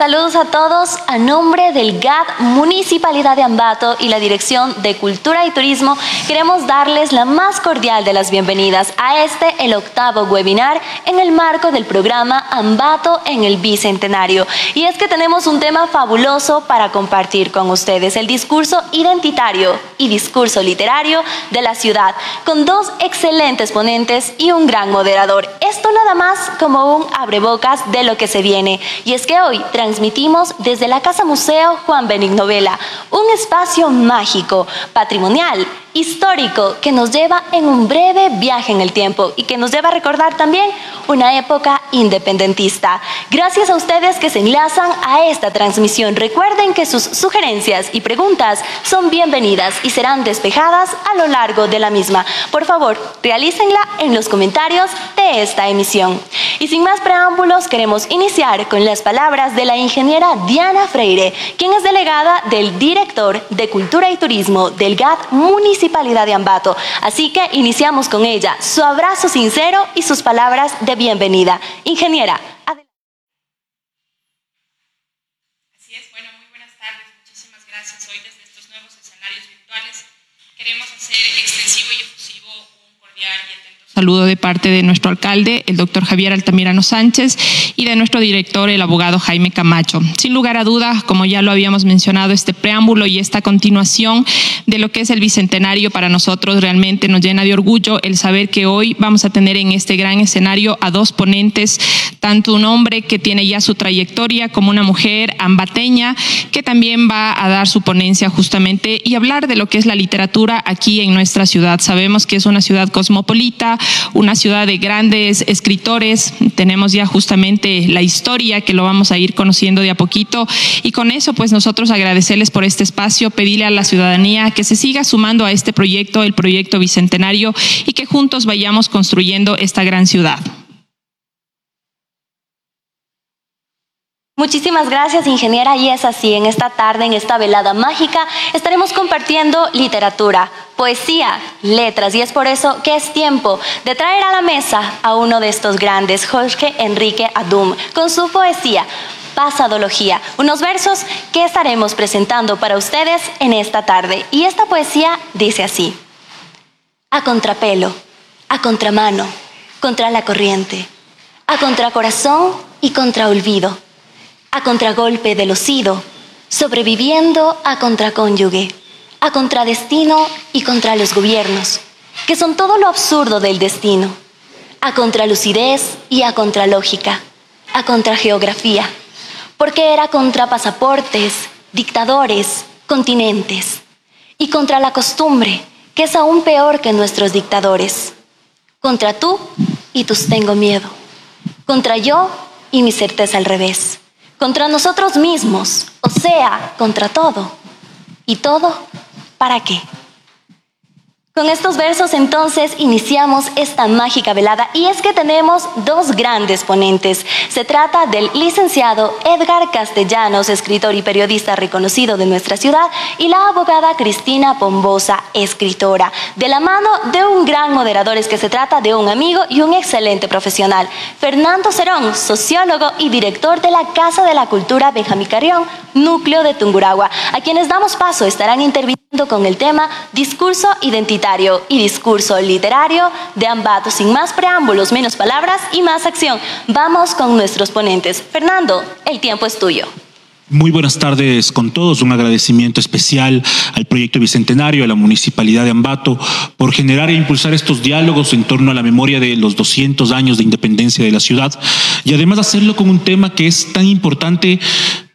Saludos a todos. A nombre del GAD Municipalidad de Ambato y la Dirección de Cultura y Turismo, queremos darles la más cordial de las bienvenidas a este, el octavo webinar en el marco del programa Ambato en el Bicentenario. Y es que tenemos un tema fabuloso para compartir con ustedes, el discurso identitario y discurso literario de la ciudad, con dos excelentes ponentes y un gran moderador. Esto nada más como un abrebocas de lo que se viene. Y es que hoy, transmitimos desde la Casa Museo Juan Benigno Vela, un espacio mágico, patrimonial histórico que nos lleva en un breve viaje en el tiempo y que nos lleva a recordar también una época independentista. Gracias a ustedes que se enlazan a esta transmisión. Recuerden que sus sugerencias y preguntas son bienvenidas y serán despejadas a lo largo de la misma. Por favor, realícenla en los comentarios de esta emisión. Y sin más preámbulos, queremos iniciar con las palabras de la ingeniera Diana Freire, quien es delegada del director de Cultura y Turismo del GAT Municipal De Ambato. Así que iniciamos con ella, su abrazo sincero y sus palabras de bienvenida. Ingeniera, adelante. Así es, bueno, muy buenas tardes, muchísimas gracias. Hoy desde estos nuevos escenarios virtuales queremos hacer extensivo y efusivo un cordial y saludo de parte de nuestro alcalde, el doctor Javier Altamirano Sánchez, y de nuestro director, el abogado Jaime Camacho. Sin lugar a dudas, como ya lo habíamos mencionado, este preámbulo y esta continuación de lo que es el Bicentenario para nosotros realmente nos llena de orgullo el saber que hoy vamos a tener en este gran escenario a dos ponentes, tanto un hombre que tiene ya su trayectoria como una mujer ambateña que también va a dar su ponencia justamente y hablar de lo que es la literatura aquí en nuestra ciudad. Sabemos que es una ciudad cosmopolita, una ciudad de grandes escritores. Tenemos ya justamente la historia que lo vamos a ir conociendo de a poquito. Y con eso, pues nosotros agradecerles por este espacio, pedirle a la ciudadanía que se siga sumando a este proyecto, el proyecto Bicentenario, y que juntos vayamos construyendo esta gran ciudad. Muchísimas gracias, ingeniera. Y es así, en esta tarde, en esta velada mágica, estaremos compartiendo literatura, poesía, letras. Y es por eso que es tiempo de traer a la mesa a uno de estos grandes, Jorge Enrique Adum, con su poesía. Pasadología, unos versos que estaremos presentando para ustedes en esta tarde. Y esta poesía dice así, a contrapelo, a contramano, contra la corriente, a contracorazón y contra olvido a contragolpe del ocido, sobreviviendo a contracónyuge, a contradestino y contra los gobiernos, que son todo lo absurdo del destino, a contralucidez y a contralógica, a contrageografía, porque era contra pasaportes, dictadores, continentes, y contra la costumbre, que es aún peor que nuestros dictadores, contra tú y tus tengo miedo, contra yo y mi certeza al revés contra nosotros mismos, o sea, contra todo. ¿Y todo para qué? Con estos versos entonces iniciamos esta mágica velada y es que tenemos dos grandes ponentes. Se trata del licenciado Edgar Castellanos, escritor y periodista reconocido de nuestra ciudad, y la abogada Cristina Pombosa, escritora. De la mano de un gran moderador es que se trata de un amigo y un excelente profesional. Fernando Cerón, sociólogo y director de la Casa de la Cultura Benjamín Carrión, núcleo de Tunguragua, a quienes damos paso estarán interviniendo con el tema Discurso Identitario y Discurso Literario de Ambato. Sin más preámbulos, menos palabras y más acción. Vamos con nuestros ponentes. Fernando, el tiempo es tuyo. Muy buenas tardes con todos. Un agradecimiento especial al proyecto Bicentenario, a la Municipalidad de Ambato, por generar e impulsar estos diálogos en torno a la memoria de los 200 años de independencia de la ciudad y además hacerlo con un tema que es tan importante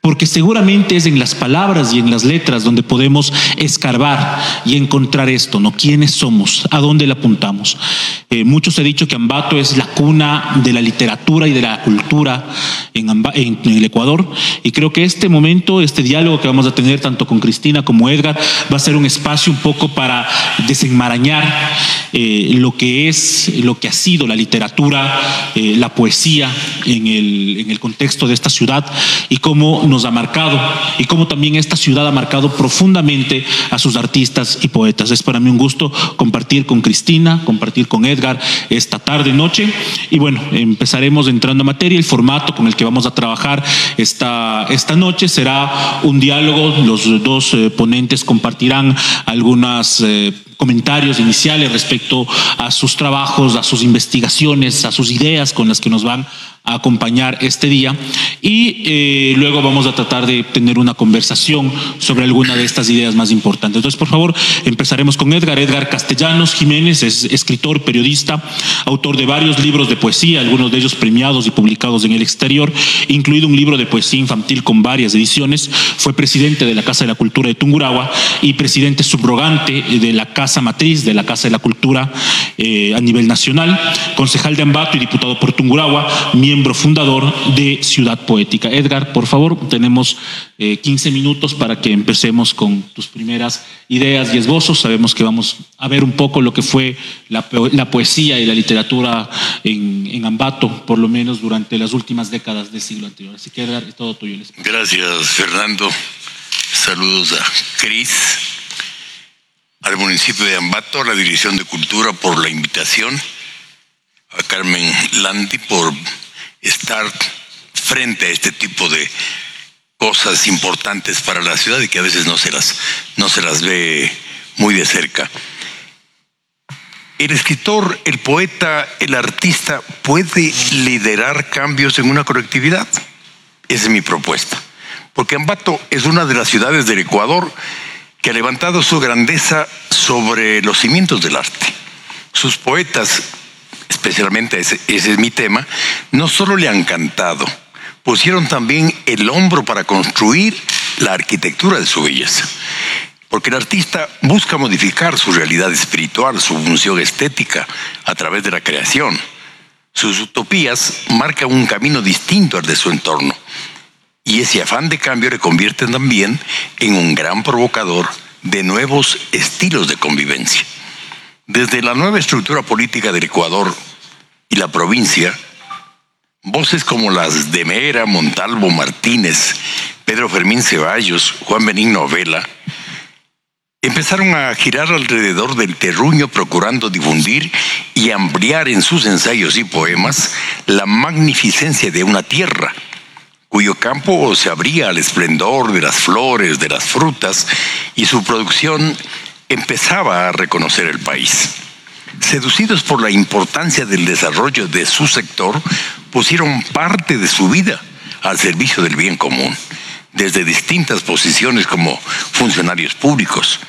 porque seguramente es en las palabras y en las letras donde podemos escarbar y encontrar esto, ¿no? ¿Quiénes somos? ¿A dónde le apuntamos? Eh, muchos he dicho que Ambato es la cuna de la literatura y de la cultura en, en, el Ecuador y creo que este momento, este diálogo que vamos a tener tanto con Cristina como Edgar, va a ser un espacio un poco para desenmarañar eh, lo que es, lo que ha sido la literatura, eh, la poesía en el, en el contexto de esta ciudad y cómo nos ha marcado y cómo también esta ciudad ha marcado profundamente a sus artistas y poetas. Es para mí un gusto compartir con Cristina, compartir con Edgar esta tarde, noche. Y bueno, empezaremos entrando a materia. El formato con el que vamos a trabajar esta, esta noche será un diálogo. Los dos eh, ponentes compartirán algunas... Eh, comentarios iniciales respecto a sus trabajos, a sus investigaciones, a sus ideas con las que nos van a acompañar este día y eh, luego vamos a tratar de tener una conversación sobre alguna de estas ideas más importantes. Entonces, por favor, empezaremos con Edgar. Edgar Castellanos Jiménez es escritor, periodista, autor de varios libros de poesía, algunos de ellos premiados y publicados en el exterior, incluido un libro de poesía infantil con varias ediciones. Fue presidente de la Casa de la Cultura de Tungurahua y presidente subrogante de la Casa Matriz de la Casa de la Cultura eh, a nivel nacional, concejal de Ambato y diputado por Tungurahua, miembro fundador de Ciudad Poética. Edgar, por favor, tenemos 15 eh, minutos para que empecemos con tus primeras ideas y esbozos. Sabemos que vamos a ver un poco lo que fue la, poesía y la literatura en, Ambato, por lo menos durante las últimas décadas del siglo anterior. Así que, Edgar, es todo tuyo. Gracias, Fernando. Saludos a Cris, al municipio de Ambato, a la Dirección de Cultura por la invitación, a Carmen Landi por estar frente a este tipo de cosas importantes para la ciudad y que a veces no se las, no se las ve muy de cerca. El escritor, el poeta, el artista puede liderar cambios en una colectividad. Esa es mi propuesta. Porque Ambato es una de las ciudades del Ecuador que ha levantado su grandeza sobre los cimientos del arte. Sus poetas especialmente ese, es mi tema, no solo le han cantado, pusieron también el hombro para construir la arquitectura de su belleza. Porque el artista busca modificar su realidad espiritual, su función estética, a través de la creación. Sus utopías marcan un camino distinto al de su entorno. Y ese afán de cambio le convierte también en un gran provocador de nuevos estilos de convivencia. Desde la nueva estructura política del Ecuador y la provincia, voces como las de Mera, Montalvo, Martínez, Pedro Fermín Ceballos, Juan Benigno Vela, empezaron a girar alrededor del terruño procurando difundir y ampliar en sus ensayos y poemas la magnificencia de una tierra cuyo campo se abría al esplendor de las flores, de las frutas, y su producción empezaba a reconocer el país seducidos por la importancia del desarrollo de su sector, pusieron parte de su vida al servicio del bien común, desde distintas posiciones como funcionarios públicos.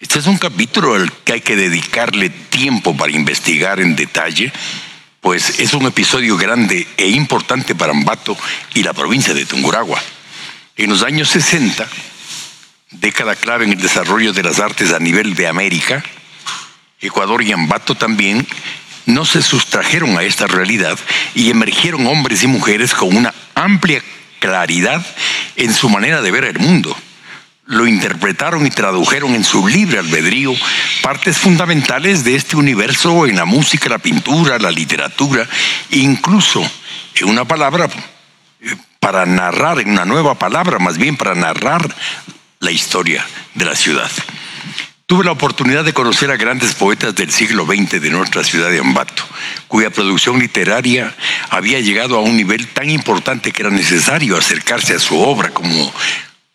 Este es un capítulo al que hay que dedicarle tiempo para investigar en detalle, pues es un episodio grande e importante para Ambato y la provincia de Tunguragua. En los años 60, década clave en el desarrollo de las artes a nivel de América, Ecuador y Ambato también, no se sustrajeron a esta realidad y emergieron hombres y mujeres con una amplia claridad en su manera de ver el mundo. Lo interpretaron y tradujeron en su libre albedrío partes fundamentales de este universo en la música, la pintura, la literatura, incluso en una palabra eh, para narrar, en una nueva palabra más bien para narrar la historia de la ciudad. Tuve la oportunidad de conocer a grandes poetas del siglo XX de nuestra ciudad de Ambato, cuya producción literaria había llegado a un nivel tan importante que era necesario acercarse a su obra como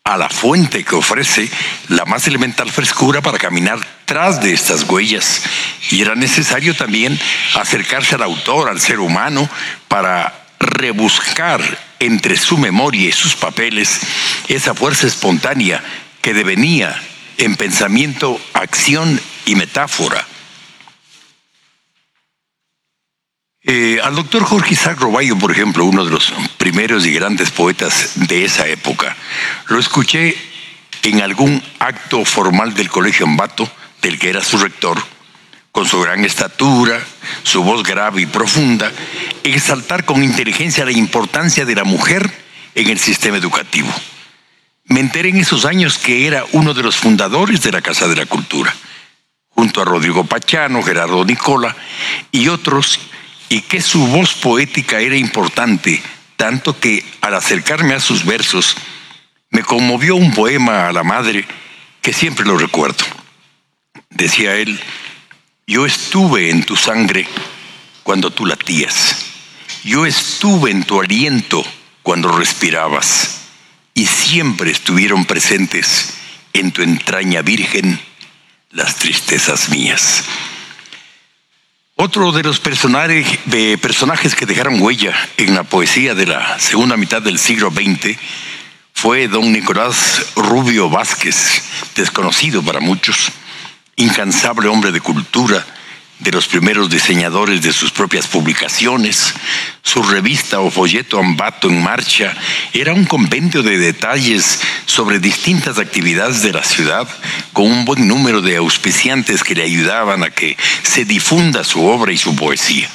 a la fuente que ofrece la más elemental frescura para caminar tras de estas huellas. Y era necesario también acercarse al autor, al ser humano, para rebuscar entre su memoria y sus papeles esa fuerza espontánea que devenía en pensamiento, acción y metáfora. Eh, al doctor Jorge Isaac Roballo, por ejemplo, uno de los primeros y grandes poetas de esa época, lo escuché en algún acto formal del Colegio Ambato, del que era su rector, con su gran estatura, su voz grave y profunda, exaltar con inteligencia la importancia de la mujer en el sistema educativo. Me enteré en esos años que era uno de los fundadores de la Casa de la Cultura, junto a Rodrigo Pachano, Gerardo Nicola y otros, y que su voz poética era importante tanto que al acercarme a sus versos me conmovió un poema a la madre que siempre lo recuerdo. Decía él, yo estuve en tu sangre cuando tú latías, yo estuve en tu aliento cuando respirabas, y siempre estuvieron presentes en tu entraña virgen las tristezas mías. Otro de los personajes, que dejaron huella en la poesía de la segunda mitad del siglo XX fue don Nicolás Rubio Vázquez, desconocido para muchos, incansable hombre de cultura, de los primeros diseñadores de sus propias publicaciones. Su revista o folleto Ambato en Marcha era un compendio de detalles sobre distintas actividades de la ciudad, con un buen número de auspiciantes que le ayudaban a que se difunda su obra y su poesía.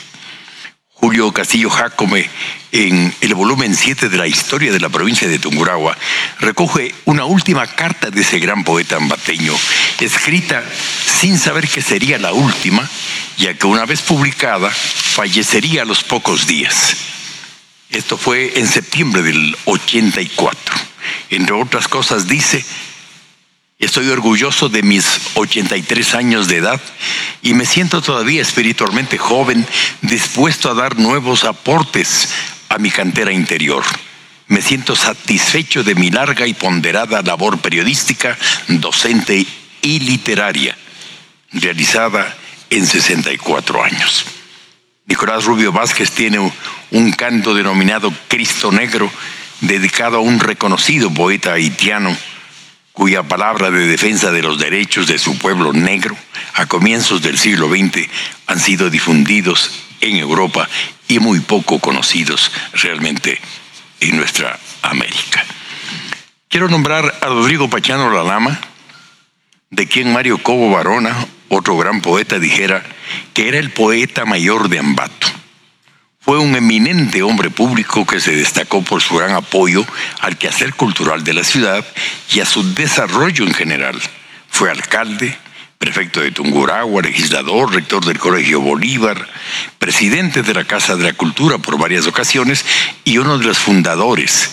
Julio Castillo Jacome, en el volumen 7 de la historia de la provincia de Tungurahua, recoge una última carta de ese gran poeta ambateño, escrita sin saber que sería la última, ya que una vez publicada fallecería a los pocos días. Esto fue en septiembre del 84. Entre otras cosas dice, Estoy orgulloso de mis 83 años de edad y me siento todavía espiritualmente joven, dispuesto a dar nuevos aportes a mi cantera interior. Me siento satisfecho de mi larga y ponderada labor periodística, docente y literaria, realizada en 64 años. Nicolás Rubio Vázquez tiene un canto denominado Cristo Negro, dedicado a un reconocido poeta haitiano cuya palabra de defensa de los derechos de su pueblo negro a comienzos del siglo XX han sido difundidos en Europa y muy poco conocidos realmente en nuestra América. Quiero nombrar a Rodrigo Pachano Lalama, de quien Mario Cobo Barona, otro gran poeta, dijera que era el poeta mayor de Ambato. Fue un eminente hombre público que se destacó por su gran apoyo al quehacer cultural de la ciudad y a su desarrollo en general. Fue alcalde, prefecto de Tungurahua, legislador, rector del Colegio Bolívar, presidente de la Casa de la Cultura por varias ocasiones y uno de los fundadores,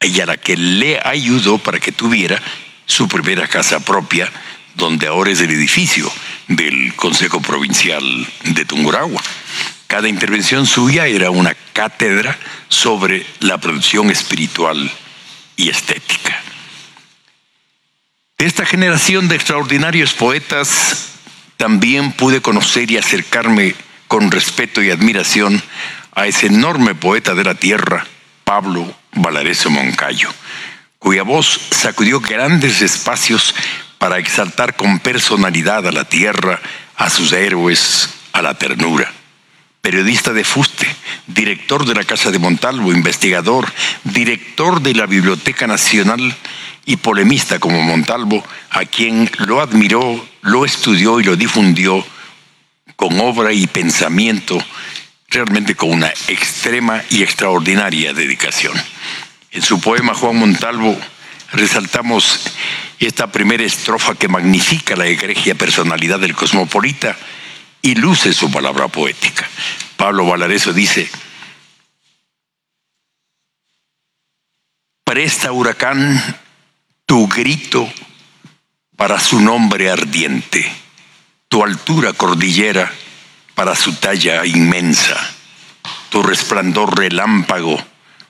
y a la que le ayudó para que tuviera su primera casa propia, donde ahora es el edificio del Consejo Provincial de Tungurahua. Cada intervención suya era una cátedra sobre la producción espiritual y estética. De esta generación de extraordinarios poetas también pude conocer y acercarme con respeto y admiración a ese enorme poeta de la tierra, Pablo Valareso Moncayo, cuya voz sacudió grandes espacios para exaltar con personalidad a la tierra, a sus héroes, a la ternura periodista de Fuste, director de la Casa de Montalvo, investigador, director de la Biblioteca Nacional y polemista como Montalvo, a quien lo admiró, lo estudió y lo difundió con obra y pensamiento, realmente con una extrema y extraordinaria dedicación. En su poema Juan Montalvo resaltamos esta primera estrofa que magnifica la egregia personalidad del cosmopolita, y luce su palabra poética. Pablo Valareso dice, presta huracán tu grito para su nombre ardiente, tu altura cordillera para su talla inmensa, tu resplandor relámpago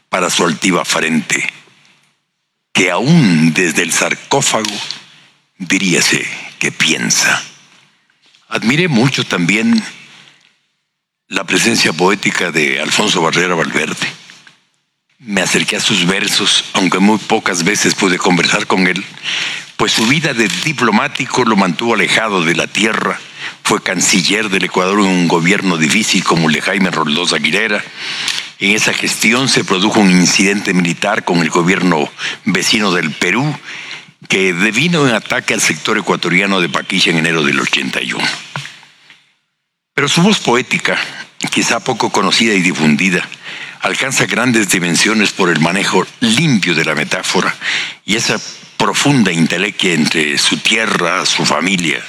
para su altiva frente, que aún desde el sarcófago diríase que piensa. Admiré mucho también la presencia poética de Alfonso Barrera Valverde. Me acerqué a sus versos, aunque muy pocas veces pude conversar con él, pues su vida de diplomático lo mantuvo alejado de la tierra. Fue canciller del Ecuador en un gobierno difícil como el de Jaime Roldós Aguilera. En esa gestión se produjo un incidente militar con el gobierno vecino del Perú que devino en ataque al sector ecuatoriano de Paquilla en enero del 81. Pero su voz poética, quizá poco conocida y difundida, alcanza grandes dimensiones por el manejo limpio de la metáfora y esa profunda intelequia entre su tierra, su familia.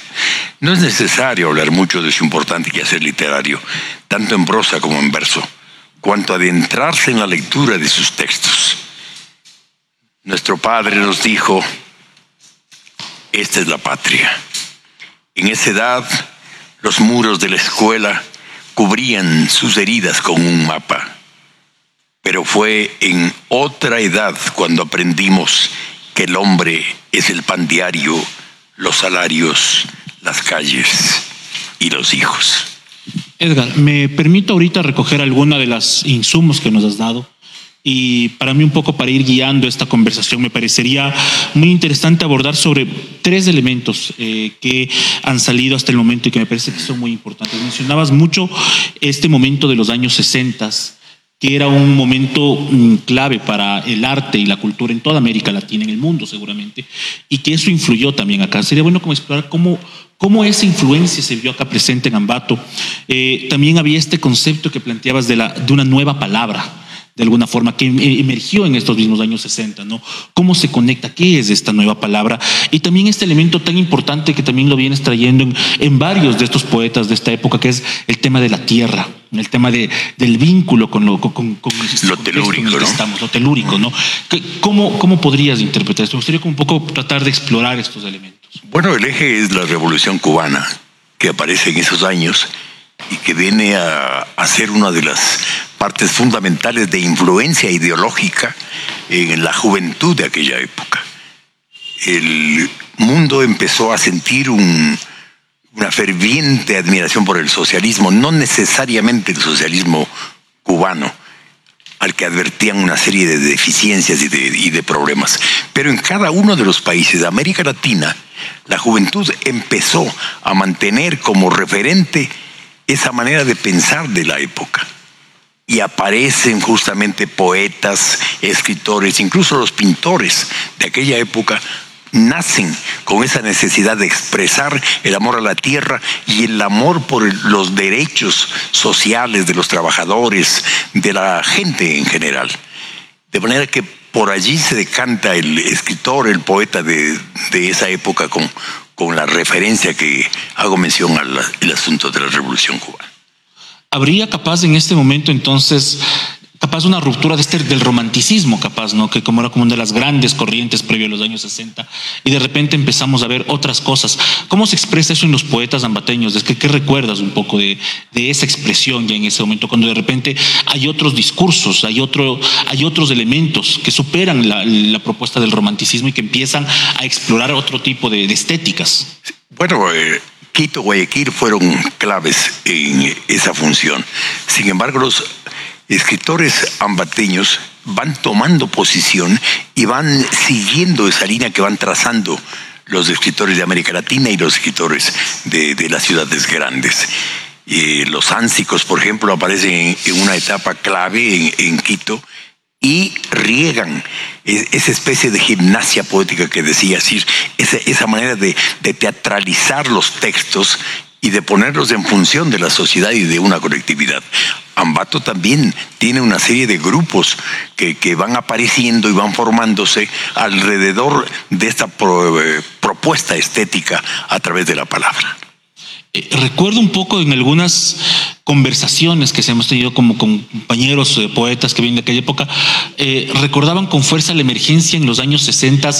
No es necesario hablar mucho de su importante quehacer literario, tanto en prosa como en verso cuanto adentrarse en la lectura de sus textos. Nuestro Padre nos dijo, esta es la patria. En esa edad, los muros de la escuela cubrían sus heridas con un mapa. Pero fue en otra edad cuando aprendimos que el hombre es el pan diario, los salarios, las calles y los hijos. Edgar, me permito ahorita recoger alguna de las insumos que nos has dado. Y para mí un poco para ir guiando esta conversación me parecería muy interesante abordar sobre tres elementos eh, que han salido hasta el momento y que me parece que son muy importantes. Mencionabas mucho este momento de los años 60 que era un momento mm, clave para el arte y la cultura en toda América Latina, en el mundo seguramente, y que eso influyó también acá. Sería bueno como explorar cómo, cómo esa influencia se vio acá presente en Ambato. Eh, también había este concepto que planteabas de, la, de una nueva palabra de alguna forma, que em, emergió en estos mismos años 60, ¿no? ¿Cómo se conecta? ¿Qué es esta nueva palabra? Y también este elemento tan importante que también lo vienes trayendo en, varios de estos poetas de esta época, que es el tema de la tierra, el tema de, del vínculo con lo, con, este lo telúrico, ¿no? estamos, lo telúrico, ¿no? ¿Cómo, ¿Cómo podrías interpretar esto? Me gustaría un poco tratar de explorar estos elementos. Bueno, el eje es la revolución cubana, que aparece en esos años y que viene a, a ser una de las partes fundamentales de influencia ideológica en la juventud de aquella época. El mundo empezó a sentir una ferviente admiración por el socialismo, no necesariamente el socialismo cubano, al que advertían una serie de deficiencias y de, problemas. Pero en cada uno de los países de América Latina, la juventud empezó a mantener como referente esa manera de pensar de la época y aparecen justamente poetas, escritores, incluso los pintores de aquella época nacen con esa necesidad de expresar el amor a la tierra y el amor por los derechos sociales de los trabajadores, de la gente en general. De manera que por allí se decanta el escritor, el poeta de, esa época con, con la referencia que hago mención al asunto de la Revolución Cubana. ¿Habría capaz en este momento entonces capaz una ruptura de este, del romanticismo, capaz, ¿no? Que como era como una de las grandes corrientes previo a los años 60, y de repente empezamos a ver otras cosas. ¿Cómo se expresa eso en los poetas ambateños? Es que, ¿qué recuerdas un poco de, de, esa expresión ya en ese momento, cuando de repente hay otros discursos, hay, otro, hay otros elementos que superan la, propuesta del romanticismo y que empiezan a explorar otro tipo de, de estéticas? Bueno, eh Quito, Guayaquil fueron claves en esa función. Sin embargo, los escritores ambateños van tomando posición y van siguiendo esa línea que van trazando los escritores de América Latina y los escritores de, las ciudades grandes. los ánsicos, por ejemplo, aparecen en, una etapa clave en Quito y riegan esa especie de gimnasia poética que decía, esa, esa manera de, teatralizar los textos y de ponerlos en función de la sociedad y de una colectividad. Ambato también tiene una serie de grupos que, que van apareciendo y van formándose alrededor de esta eh, propuesta estética a través de la palabra. Eh, recuerdo un poco en algunas conversaciones que se hemos tenido como con compañeros eh, poetas que vienen de aquella época, eh, recordaban con fuerza la emergencia en los años 60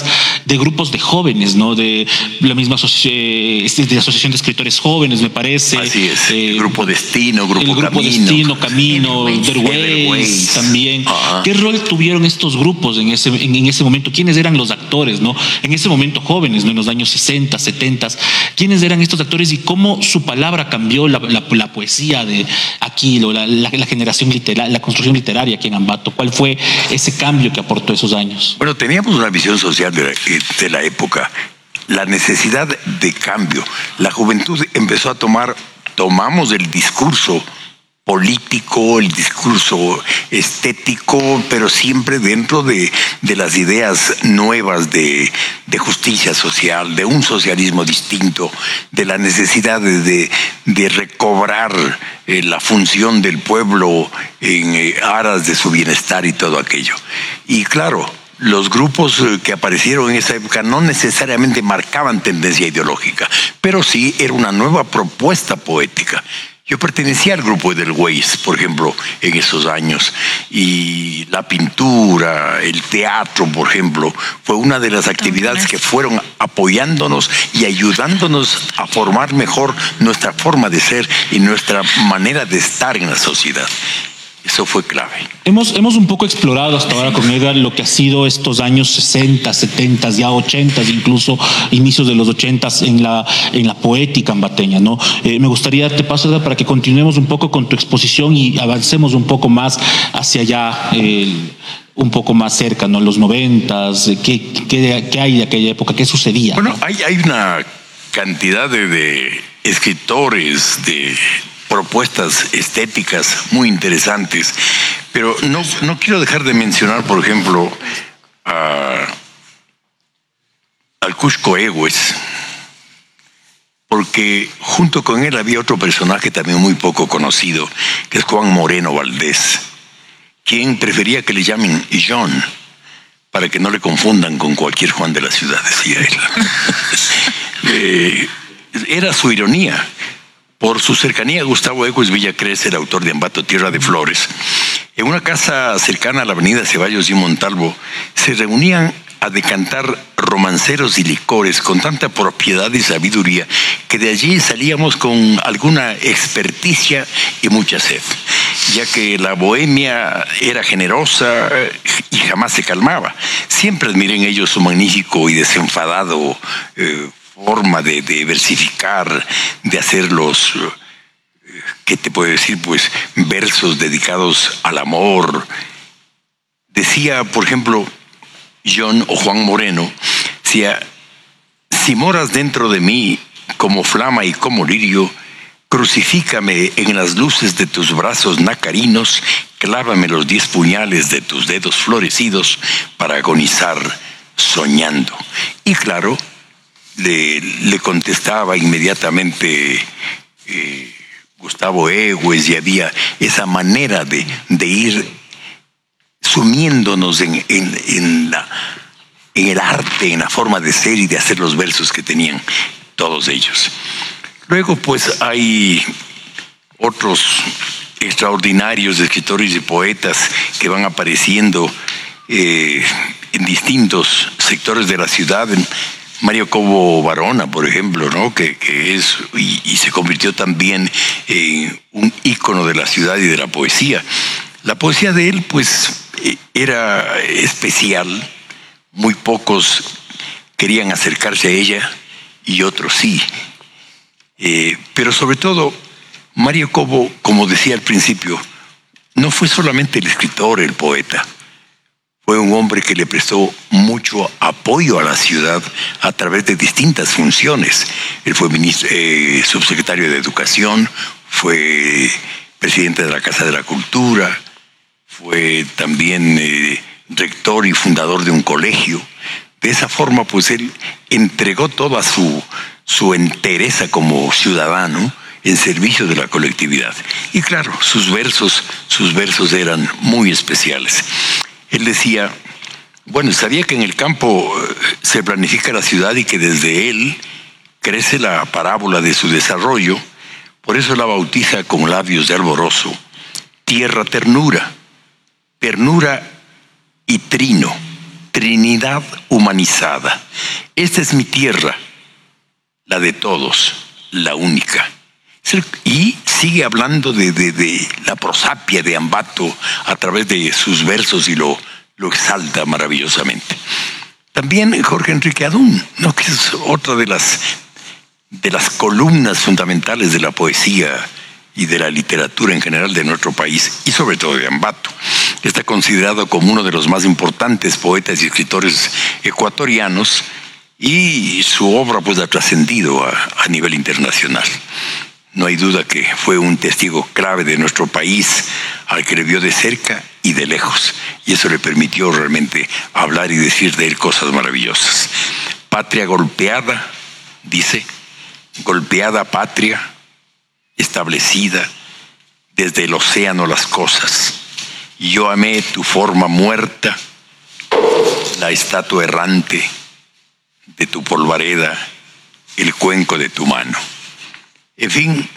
de grupos de jóvenes, ¿no? De la misma este, de Asociación de Escritores Jóvenes, me parece. Así es. el Grupo Destino, Grupo, el grupo Destino, Camino, también. ¿Qué rol tuvieron estos grupos en ese, en, ese momento? ¿Quiénes eran los actores, no? En ese momento jóvenes, ¿no? En los años 60, 70. ¿Quiénes eran estos actores y cómo su palabra cambió la, poesía de aquí, la, la, generación literaria, la construcción literaria aquí en Ambato? ¿Cuál fue ese cambio que aportó esos años? Bueno, teníamos una visión social de la época, la necesidad de cambio. La juventud empezó a tomar, tomamos el discurso político, el discurso estético, pero siempre dentro de, las ideas nuevas de, justicia social, de un socialismo distinto, de la necesidad de, recobrar eh, la función del pueblo en eh, aras de su bienestar y todo aquello. Y claro, los grupos eh, que aparecieron en esa época no necesariamente marcaban tendencia ideológica, pero sí era una nueva propuesta poética Yo pertenecía al grupo del Weiss, por ejemplo, en esos años, y la pintura, el teatro, por ejemplo, fue una de las actividades que fueron apoyándonos y ayudándonos a formar mejor nuestra forma de ser y nuestra manera de estar en la sociedad. Eso fue clave. Hemos, hemos un poco explorado hasta ahora con Edgar lo que ha sido estos años 60, 70, ya 80, incluso inicios de los 80 en la, en la poética ambateña. ¿no? Eh, me gustaría, te paso Edgar, para que continuemos un poco con tu exposición y avancemos un poco más hacia allá. un poco más cerca, ¿no? Los noventas, ¿qué, qué, qué hay de aquella época? ¿Qué sucedía? Bueno, hay, hay una cantidad de, de escritores, de propuestas estéticas muy interesantes, pero no, no quiero dejar de mencionar, por ejemplo, al Cusco Egues, porque junto con él había otro personaje también muy poco conocido, que es Juan Moreno Valdés, quien prefería que le llamen John, para que no le confundan con cualquier Juan de la ciudad, decía él. Eh, era su ironía por su cercanía, Gustavo Egues Villacres, el autor de Ambato Tierra de Flores, en una casa cercana a la avenida Ceballos y Montalvo, se reunían a decantar romanceros y licores con tanta propiedad y sabiduría que de allí salíamos con alguna experticia y mucha sed, ya que la bohemia era generosa y jamás se calmaba. Siempre admiré en ellos su magnífico y desenfadado eh, forma de, versificar, de hacer los, ¿qué te puedo decir? Pues versos dedicados al amor. Decía, por ejemplo, John o Juan Moreno, decía, si moras dentro de mí como flama y como lirio, crucifícame en las luces de tus brazos nacarinos, clávame los diez puñales de tus dedos florecidos para agonizar soñando. Y claro, le, contestaba inmediatamente eh, Gustavo Egues y había esa manera de, ir sumiéndonos en, en, la, en el arte, en la forma de ser y de hacer los versos que tenían todos ellos. Luego pues hay otros extraordinarios escritores y poetas que van apareciendo eh, en distintos sectores de la ciudad, Mario Cobo Barona, por ejemplo, ¿no? que, es y, se convirtió también en un ícono de la ciudad y de la poesía. La poesía de él, pues, e, era especial. Muy pocos querían acercarse a ella y otros sí. Eh, pero sobre todo, Mario Cobo, como decía al principio, no fue solamente el escritor, el poeta fue un hombre que le prestó mucho apoyo a la ciudad a través de distintas funciones. Él fue eh, subsecretario de Educación, fue presidente de la Casa de la Cultura, fue también eh, rector y fundador de un colegio. De esa forma, pues él entregó toda su, su entereza como ciudadano en servicio de la colectividad. Y claro, sus versos, sus versos eran muy especiales. Él decía, bueno, sabía que en el campo eh, se planifica la ciudad y que desde él crece la parábola de su desarrollo, por eso la bautiza con labios de alborozo, tierra ternura, ternura y trino, trinidad humanizada. Esta es mi tierra, la de todos, la única. Y sigue hablando de, la prosapia de Ambato a través de sus versos y lo, exalta maravillosamente. También Jorge Enrique Adún, que es otra de las, de las columnas fundamentales de la poesía y de la literatura en general de nuestro país y sobre todo de Ambato. Está considerado como uno de los más importantes poetas y escritores ecuatorianos y su obra pues ha trascendido a nivel internacional. No hay duda que fue un testigo clave de nuestro país al que le vio de cerca y de lejos. Y eso le permitió realmente hablar y decir de él cosas maravillosas. Patria golpeada, dice, golpeada patria, establecida desde el océano las cosas. Yo amé tu forma muerta, la estatua errante de tu polvareda, el cuenco de tu mano. En fin,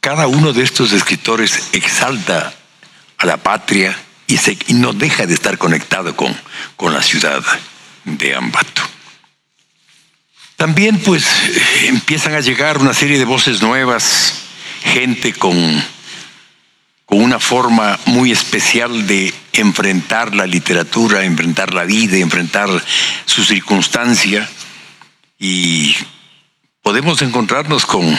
cada uno de estos escritores exalta a la patria y, no deja de estar conectado con, con la ciudad de Ambato. También pues empiezan a llegar una serie de voces nuevas, gente con, con una forma muy especial de enfrentar la literatura, enfrentar la vida, enfrentar su circunstancia y podemos encontrarnos con,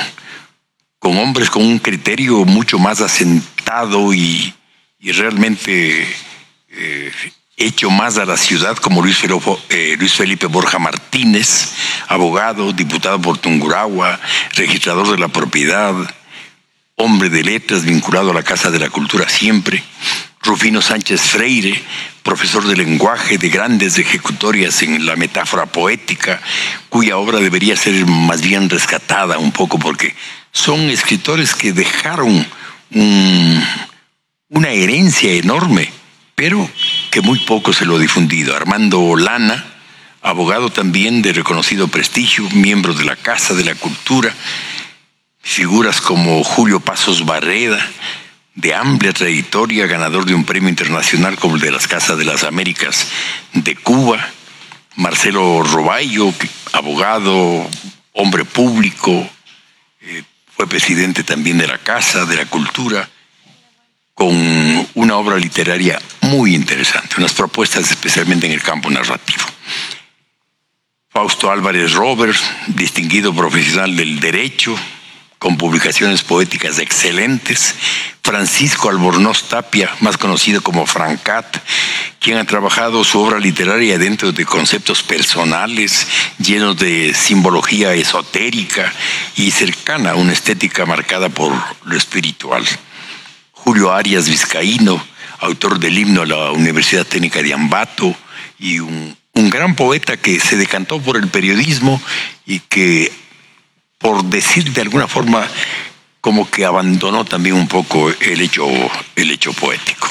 con hombres con un criterio mucho más asentado y, y realmente eh, hecho más a la ciudad, como Luis Felipe, eh, Luis Felipe Borja Martínez, abogado, diputado por Tunguragua, registrador de la propiedad, hombre de letras vinculado a la Casa de la Cultura siempre, Rufino Sánchez Freire, profesor de lenguaje de grandes ejecutorias en la metáfora poética, cuya obra debería ser más bien rescatada un poco porque son escritores que dejaron una herencia enorme, pero que muy poco se lo ha difundido. Armando Lana, abogado también de reconocido prestigio, miembro de la Casa de la Cultura, figuras como Julio Pasos Barreda, de amplia trayectoria, ganador de un premio internacional como el de las Casas de las Américas de Cuba, Marcelo Roballo, abogado, hombre público, eh, fue presidente también de la Casa de la Cultura, con una obra literaria muy interesante, unas propuestas especialmente en el campo narrativo. Fausto Álvarez Robert, distinguido profesional del derecho, con publicaciones poéticas excelentes. Francisco Albornoz Tapia, más conocido como Francat, quien ha trabajado su obra literaria dentro de conceptos personales, llenos de simbología esotérica y cercana a una estética marcada por lo espiritual. Julio Arias Vizcaíno, autor del himno a la Universidad Técnica de Ambato y un, un gran poeta que se decantó por el periodismo y que por decir de alguna forma, como que abandonó también un poco el hecho, el hecho poético.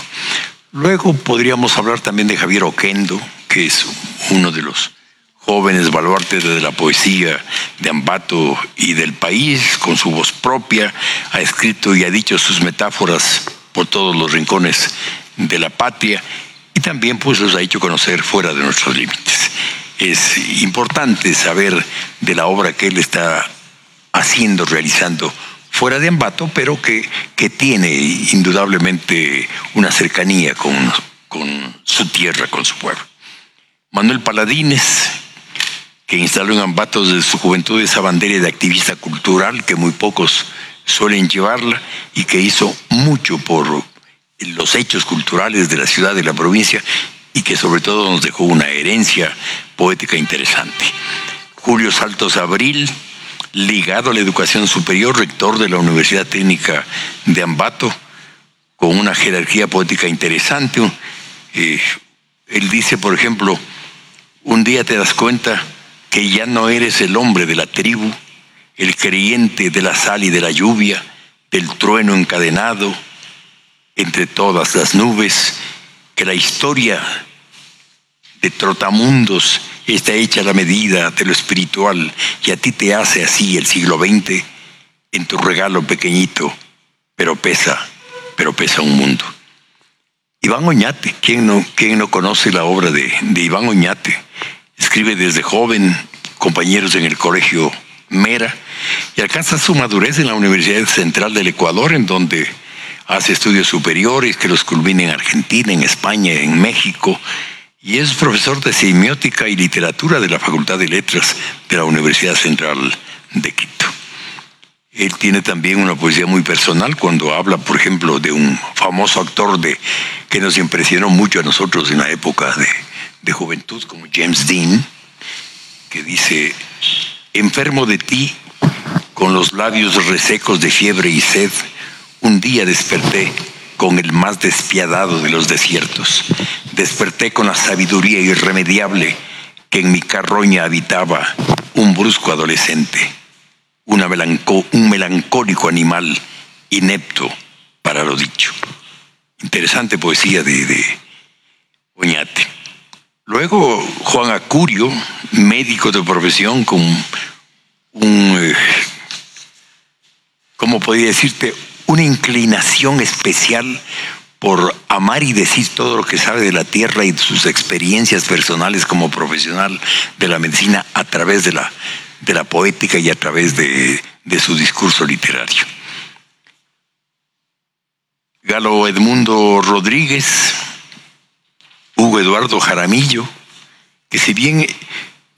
Luego podríamos hablar también de Javier Oquendo, que es uno de los jóvenes baluartes de la poesía de Ambato y del país, con su voz propia, ha escrito y ha dicho sus metáforas por todos los rincones de la patria y también pues los ha hecho conocer fuera de nuestros límites. Es importante saber de la obra que él está haciendo, realizando fuera de Ambato, pero que, que tiene indudablemente una cercanía con, con su tierra, con su pueblo. Manuel Paladines, que instaló en Ambato desde su juventud esa bandera de activista cultural que muy pocos suelen llevarla y que hizo mucho por los hechos culturales de la ciudad, de la provincia y que sobre todo nos dejó una herencia poética interesante. Julio Saltos Abril, ligado a la educación superior, rector de la Universidad Técnica de Ambato, con una jerarquía poética interesante. Eh, él dice, por ejemplo, un día te das cuenta que ya no eres el hombre de la tribu, el creyente de la sal y de la lluvia, del trueno encadenado entre todas las nubes, que la historia de Trotamundos está hecha la medida de lo espiritual y a ti te hace así el siglo XX en tu regalo pequeñito, pero pesa, pero pesa un mundo. Iván Oñate, ¿quién no, quién no conoce la obra de, de Iván Oñate? Escribe desde joven, compañeros en el colegio Mera, y alcanza su madurez en la Universidad Central del Ecuador, en donde hace estudios superiores que los culmina en Argentina, en España, en México, y es profesor de semiótica y literatura de la Facultad de Letras de la Universidad Central de Quito. Él tiene también una poesía muy personal cuando habla, por ejemplo, de un famoso actor de, que nos impresionó mucho a nosotros en la época de, de juventud, como James Dean, que dice, enfermo de ti, con los labios resecos de fiebre y sed, un día desperté con el más despiadado de los desiertos. Desperté con la sabiduría irremediable que en mi carroña habitaba un brusco adolescente, un melancólico animal inepto para lo dicho. Interesante poesía de, Oñate. Luego Juan Acurio, médico de profesión con un, eh, ¿cómo podría decirte? Una inclinación especial por amar y decir todo lo que sabe de la tierra y sus experiencias personales como profesional de la medicina a través de la, de la poética y a través de, de su discurso literario. Galo Edmundo Rodríguez, Hugo Eduardo Jaramillo, que si bien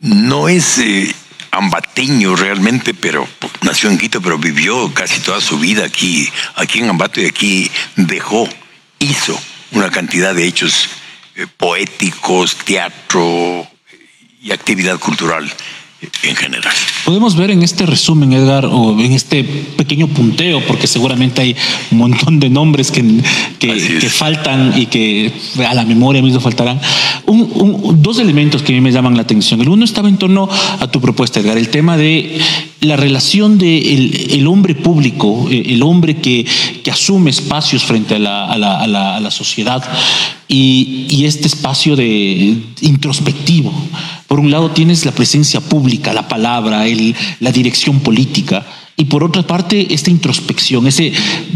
no es eh, ambateño realmente, pero nació en Quito, pero vivió casi toda su vida aquí, aquí en Ambato y aquí dejó, hizo una cantidad de hechos eh, poéticos, teatro y actividad cultural en general. Podemos ver en este resumen, Edgar, o en este pequeño punteo, porque seguramente hay un montón de nombres que, que, faltan y que a la memoria mismo faltarán, dos elementos que a mí me llaman la atención. El uno estaba en torno a tu propuesta, Edgar, el tema de la relación del el hombre público, eh, el hombre que, que asume espacios frente a la, a la, a la, a la sociedad y, y, este espacio de introspectivo. Por un lado tienes la presencia pública, la palabra, el, la dirección política, y por otra parte, esta introspección, ese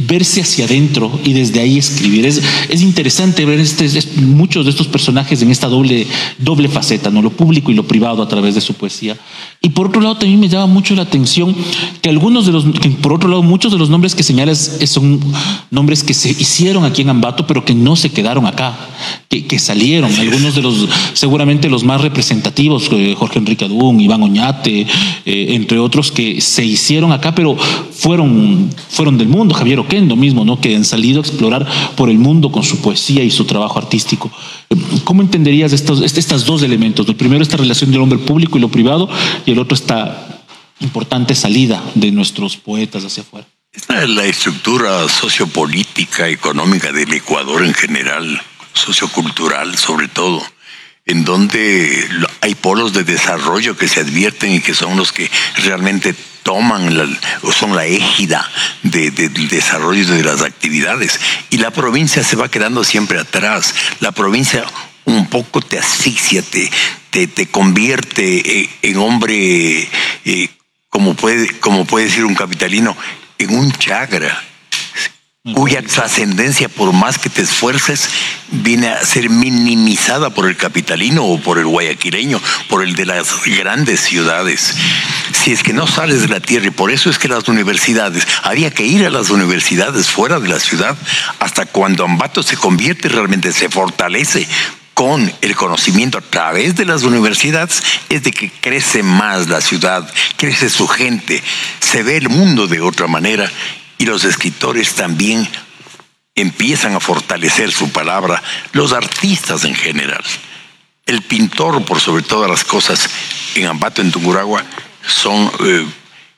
verse hacia adentro y desde ahí escribir. Es, es interesante ver este, muchos de estos personajes en esta doble, doble faceta, ¿no? lo público y lo privado a través de su poesía. Y por otro lado, también me llama mucho la atención que algunos de los, que por otro lado, muchos de los nombres que señalas son nombres que se hicieron aquí en Ambato, pero que no se quedaron acá, que, que salieron. Algunos de los, seguramente los más representativos, eh, Jorge Enrique Adún, Iván Oñate, eh, entre otros, que se hicieron acá pero fueron, fueron del mundo, Javier Oquendo mismo, ¿no? que han salido a explorar por el mundo con su poesía y su trabajo artístico. ¿Cómo entenderías estos, estos dos elementos? El primero, esta relación del hombre público y lo privado, y el otro, esta importante salida de nuestros poetas hacia afuera. Esta es la estructura sociopolítica, económica del Ecuador en general, sociocultural sobre todo en donde hay polos de desarrollo que se advierten y que son los que realmente toman la, o son la égida de, del desarrollo de las actividades. Y la provincia se va quedando siempre atrás. La provincia un poco te asfixia, te, te, convierte en, hombre, eh, como, puede, como puede decir un capitalino, en un chagra cuya trascendencia, por más que te esfuerces, viene a ser minimizada por el capitalino o por el guayaquileño, por el de las grandes ciudades. Si es que no sales de la tierra, y por eso es que las universidades, había que ir a las universidades fuera de la ciudad, hasta cuando Ambato se convierte realmente, se fortalece con el conocimiento a través de las universidades es de que crece más la ciudad, crece su gente, se ve el mundo de otra manera y los escritores también empiezan a fortalecer su palabra, los artistas en general. El pintor, por sobre todas las cosas, en Ambato, en Tunguragua, son eh,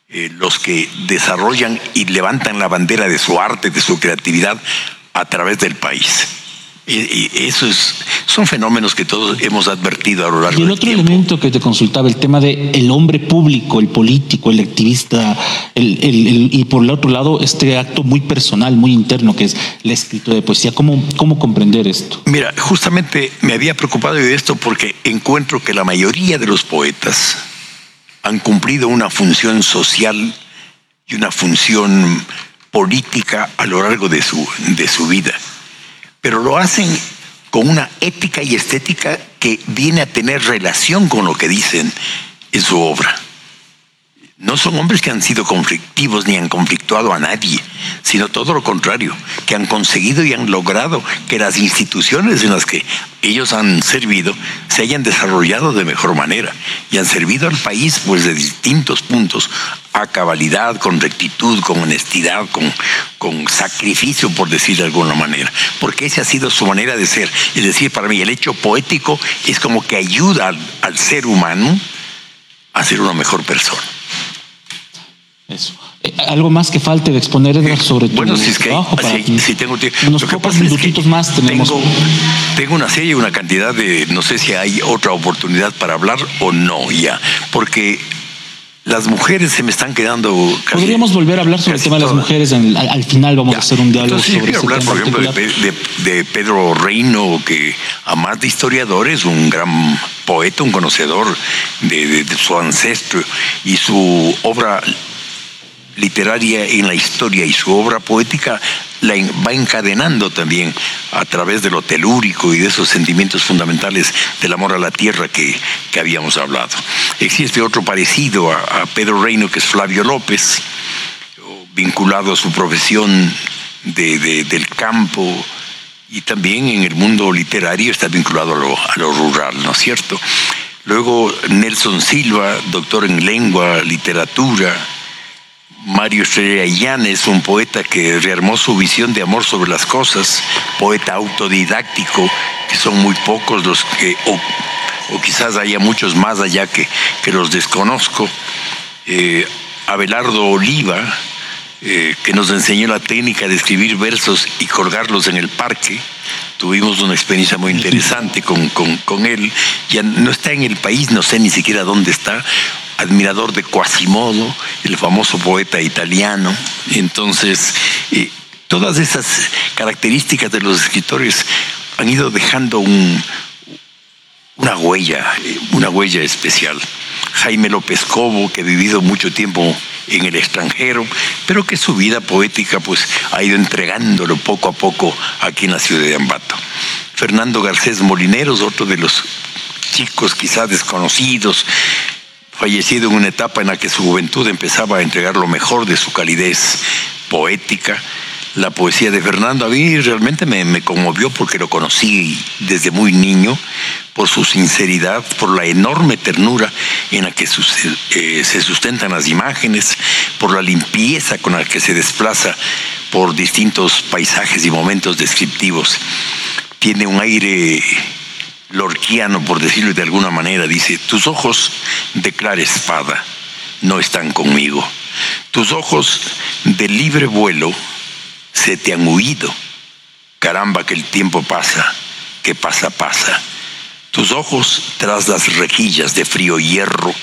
eh, los que desarrollan y levantan la bandera de su arte, de su creatividad a través del país. Y, eso es, son fenómenos que todos hemos advertido a lo largo Y el otro elemento que te consultaba, el tema de el hombre público, el político, el activista, el, el, y por el otro lado, este acto muy personal, muy interno, que es la escritura de poesía. ¿Cómo, ¿Cómo comprender esto? Mira, justamente me había preocupado de esto porque encuentro que la mayoría de los poetas han cumplido una función social y una función política a lo largo de su, de su vida pero lo hacen con una ética y estética que viene a tener relación con lo que dicen en su obra. No son hombres que han sido conflictivos ni han conflictuado a nadie, sino todo lo contrario, que han conseguido y han logrado que las instituciones en las que ellos han servido se hayan desarrollado de mejor manera y han servido al país pues de distintos puntos a cabalidad, con rectitud, con honestidad, con, con sacrificio, por decir de alguna manera, porque esa ha sido su manera de ser. Es decir, para mí el hecho poético es como que ayuda al, al ser humano a ser una mejor persona. Eso. Eh, ¿Algo más que falte de exponer, Edgar, sobre tu bueno, si es que, trabajo? Para sí, sí tengo tiempo. Unos pocos minutitos más tenemos. Tengo, tengo, una serie, una cantidad de, no sé si hay otra oportunidad para hablar o no ya, porque las mujeres se me están quedando. Casi, Podríamos volver a hablar sobre el tema de las mujeres. En, al, al, final vamos ya. a hacer un diálogo Entonces, sobre quiero hablar, por ejemplo, de, de, de, Pedro Reino, que a más de historiador es un gran poeta, un conocedor de, de su ancestro y su obra literaria en la historia y su obra poética la va encadenando también a través de lo telúrico y de esos sentimientos fundamentales del amor a la tierra que, habíamos hablado. Existe otro parecido a, Pedro Reino que es Flavio López, vinculado a su profesión del campo y también en el mundo literario está vinculado a lo, a lo rural, ¿no es cierto? Luego Nelson Silva, doctor en lengua, literatura, Mario Estrella es un poeta que rearmó su visión de amor sobre las cosas, poeta autodidáctico, que son muy pocos los que, o, quizás haya muchos más allá que, que los desconozco. Eh, Abelardo Oliva, eh, que nos enseñó la técnica de escribir versos y colgarlos en el parque. Tuvimos una experiencia muy interesante con, con él. Ya no está en el país, no sé ni siquiera dónde está, admirador de Quasimodo, el famoso poeta italiano. Entonces, eh, todas esas características de los escritores han ido dejando una huella, eh, una huella especial. Jaime López Cobo, que ha vivido mucho tiempo en el extranjero, pero que su vida poética pues ha ido entregándolo poco a poco aquí en la ciudad de Ambato. Fernando Garcés Molineros, otro de los chicos quizás desconocidos, fallecido en una etapa en la que su juventud empezaba a entregar lo mejor de su calidez poética. La poesía de Fernando a mí realmente me, conmovió porque lo conocí desde muy niño, por su sinceridad, por la enorme ternura en la que eh, se sustentan las imágenes, por la limpieza con la que se desplaza por distintos paisajes y momentos descriptivos. Tiene un aire lorquiano, por decirlo de alguna manera, dice, tus ojos de clara espada no están conmigo. Tus ojos de libre vuelo se te han huido. Caramba que el tiempo pasa, que pasa, pasa. Tus ojos tras las rejillas de frío hierro,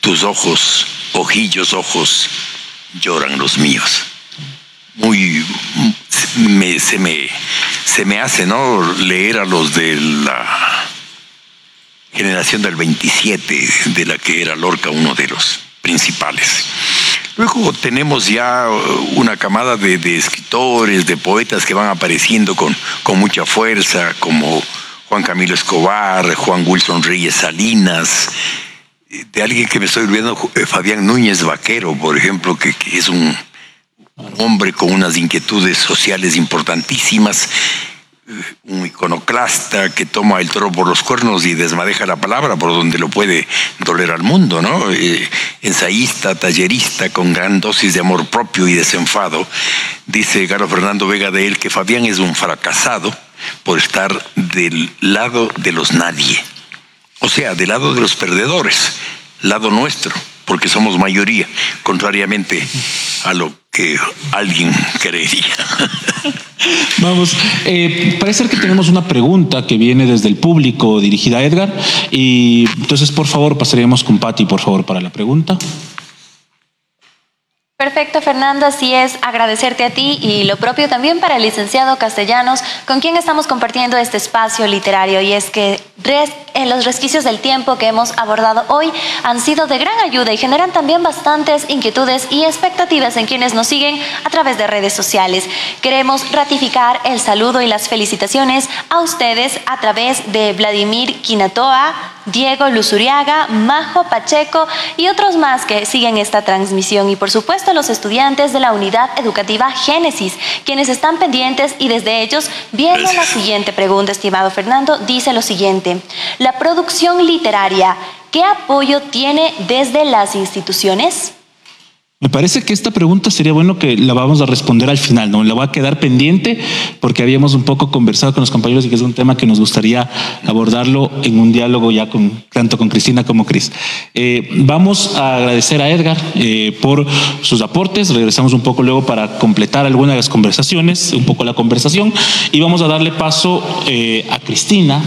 tus ojos, ojillos, ojos, lloran los míos. Muy, me, se me se me hace, ¿no? Leer a los de la generación del 27, de la que era Lorca uno de los principales. Luego tenemos ya una camada de, escritores, de poetas que van apareciendo con, con, mucha fuerza, como Juan Camilo Escobar, Juan Wilson Reyes Salinas, de alguien que me estoy olvidando, eh, Fabián Núñez Vaquero, por ejemplo, que es un hombre con unas inquietudes sociales importantísimas un iconoclasta que toma el toro por los cuernos y desmadeja la palabra por donde lo puede doler al mundo, ¿no? Eh, ensayista, tallerista, con gran dosis de amor propio y desenfado. Dice Garo Fernando Vega de él que Fabián es un fracasado por estar del lado de los nadie, o sea, del lado de los perdedores, lado nuestro, porque somos mayoría, contrariamente a lo que alguien creería. Vamos, eh, parece que tenemos una pregunta que viene desde el público dirigida a Edgar y entonces por favor pasaríamos con Patti, por favor, para la pregunta. Perfecto, Fernando. Así es, agradecerte a ti y lo propio también para el licenciado Castellanos, con quien estamos compartiendo este espacio literario. Y es que en los resquicios del tiempo que hemos abordado hoy han sido de gran ayuda y generan también bastantes inquietudes y expectativas en quienes nos siguen a través de redes sociales. Queremos ratificar el saludo y las felicitaciones a ustedes a través de Vladimir Quinatoa, Diego Luzuriaga, Majo Pacheco y otros más que siguen esta transmisión. Y por supuesto los estudiantes de la unidad educativa Génesis, quienes están pendientes y desde ellos viene la siguiente pregunta, estimado Fernando, dice lo siguiente. La producción literaria, ¿qué apoyo tiene desde las instituciones? Me parece que esta pregunta sería bueno que la vamos a responder al final, no la va a quedar pendiente porque habíamos un poco conversado con los compañeros y que es un tema que nos gustaría abordarlo en un diálogo ya con tanto con Cristina como Cris. Eh, vamos a agradecer a Edgar eh, por sus aportes. Regresamos un poco luego para completar algunas de las conversaciones, un poco la conversación y vamos a darle paso eh, a Cristina.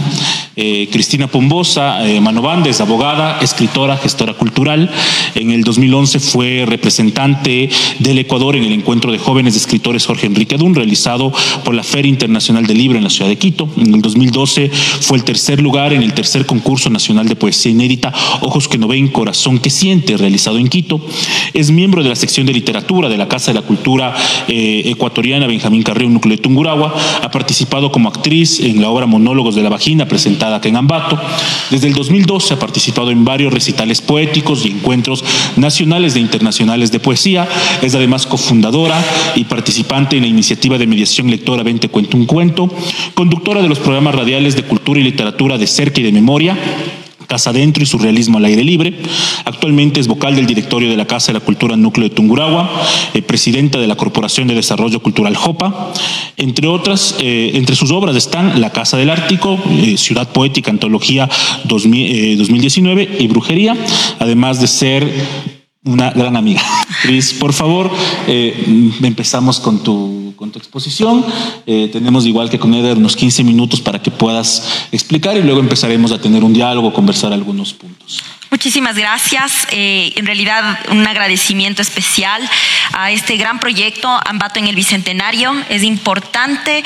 Cristina Pombosa, Manobandes, abogada, escritora, gestora cultural. En el 2011 fue representante del Ecuador en el encuentro de jóvenes escritores Jorge Enrique Adún, realizado por la Feria Internacional del Libro en la ciudad de Quito. En el 2012 fue el tercer lugar en el tercer concurso nacional de poesía inédita Ojos que no ven, corazón que siente, realizado en Quito. Es miembro de la sección de literatura de la Casa de la Cultura eh, Ecuatoriana Benjamín Carrillo, núcleo de Tunguragua. Ha participado como actriz en la obra Monólogos de la Vagina, presentada en Ambato. Desde el 2012 ha participado en varios recitales poéticos y encuentros nacionales e internacionales de poesía. Es además cofundadora y participante en la iniciativa de mediación lectora Vente Cuento un Cuento, conductora de los programas radiales de cultura y literatura de cerca y de memoria Casa Adentro y Surrealismo al Aire Libre. Actualmente es vocal del directorio de la Casa de la Cultura Núcleo de Tunguragua, eh, presidenta de la Corporación de Desarrollo Cultural JOPA. Entre otras, eh, entre sus obras están La Casa del Ártico, eh, Ciudad Poética, Antología 2019 y Brujería, además de ser una gran amiga. Cris, por favor, empezamos con tu con tu exposición. Eh, tenemos igual que con Eder unos 15 minutos para que puedas explicar y luego empezaremos a tener un diálogo, conversar algunos puntos. Muchísimas gracias. Eh, en realidad, un agradecimiento especial a este gran proyecto Ambato en el Bicentenario. Es importante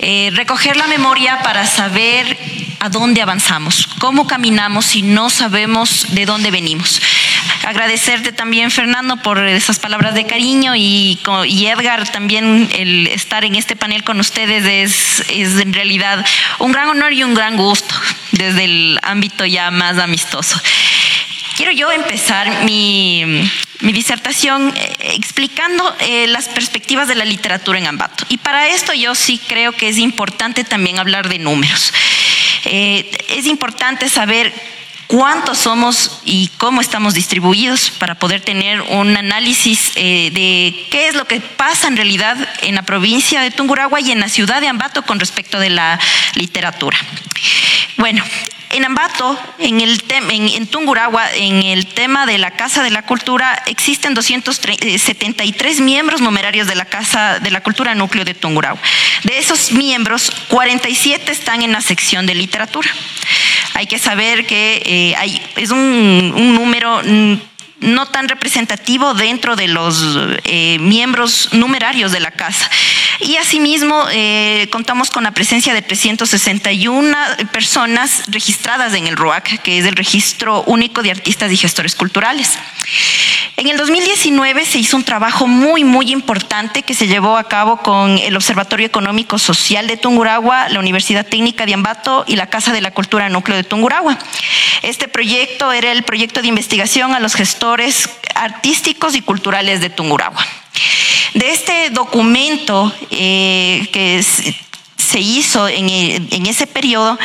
eh, recoger la memoria para saber a dónde avanzamos, cómo caminamos si no sabemos de dónde venimos agradecerte también, Fernando, por esas palabras de cariño y, Edgar, también el estar en este panel con ustedes es, es en realidad un gran honor y un gran gusto desde el ámbito ya más amistoso. Quiero yo empezar mi, mi disertación eh, explicando eh, las perspectivas de la literatura en Ambato. Y para esto yo sí creo que es importante también hablar de números. Eh, es importante saber cuántos somos y cómo estamos distribuidos para poder tener un análisis eh, de qué es lo que pasa en realidad en la provincia de Tungurahua y en la ciudad de Ambato con respecto de la literatura. Bueno, en Ambato, en, el en, Tungurahua, en el tema de la Casa de la Cultura, existen 273 eh, miembros numerarios de la Casa de la Cultura Núcleo de Tungurahua. De esos miembros, 47 están en la sección de literatura. Hay que saber que eh, hay, es un, un número mm, no tan representativo dentro de los eh, miembros numerarios de la casa. Y asimismo, eh, contamos con la presencia de 361 personas registradas en el ROAC, que es el Registro Único de Artistas y Gestores Culturales. En el 2019 se hizo un trabajo muy, muy importante que se llevó a cabo con el Observatorio Económico Social de Tunguragua, la Universidad Técnica de Ambato y la Casa de la Cultura Núcleo de Tunguragua. Este proyecto era el proyecto de investigación a los gestores artísticos y culturales de Tunguragua. De este documento eh, que se hizo en, ese periodo,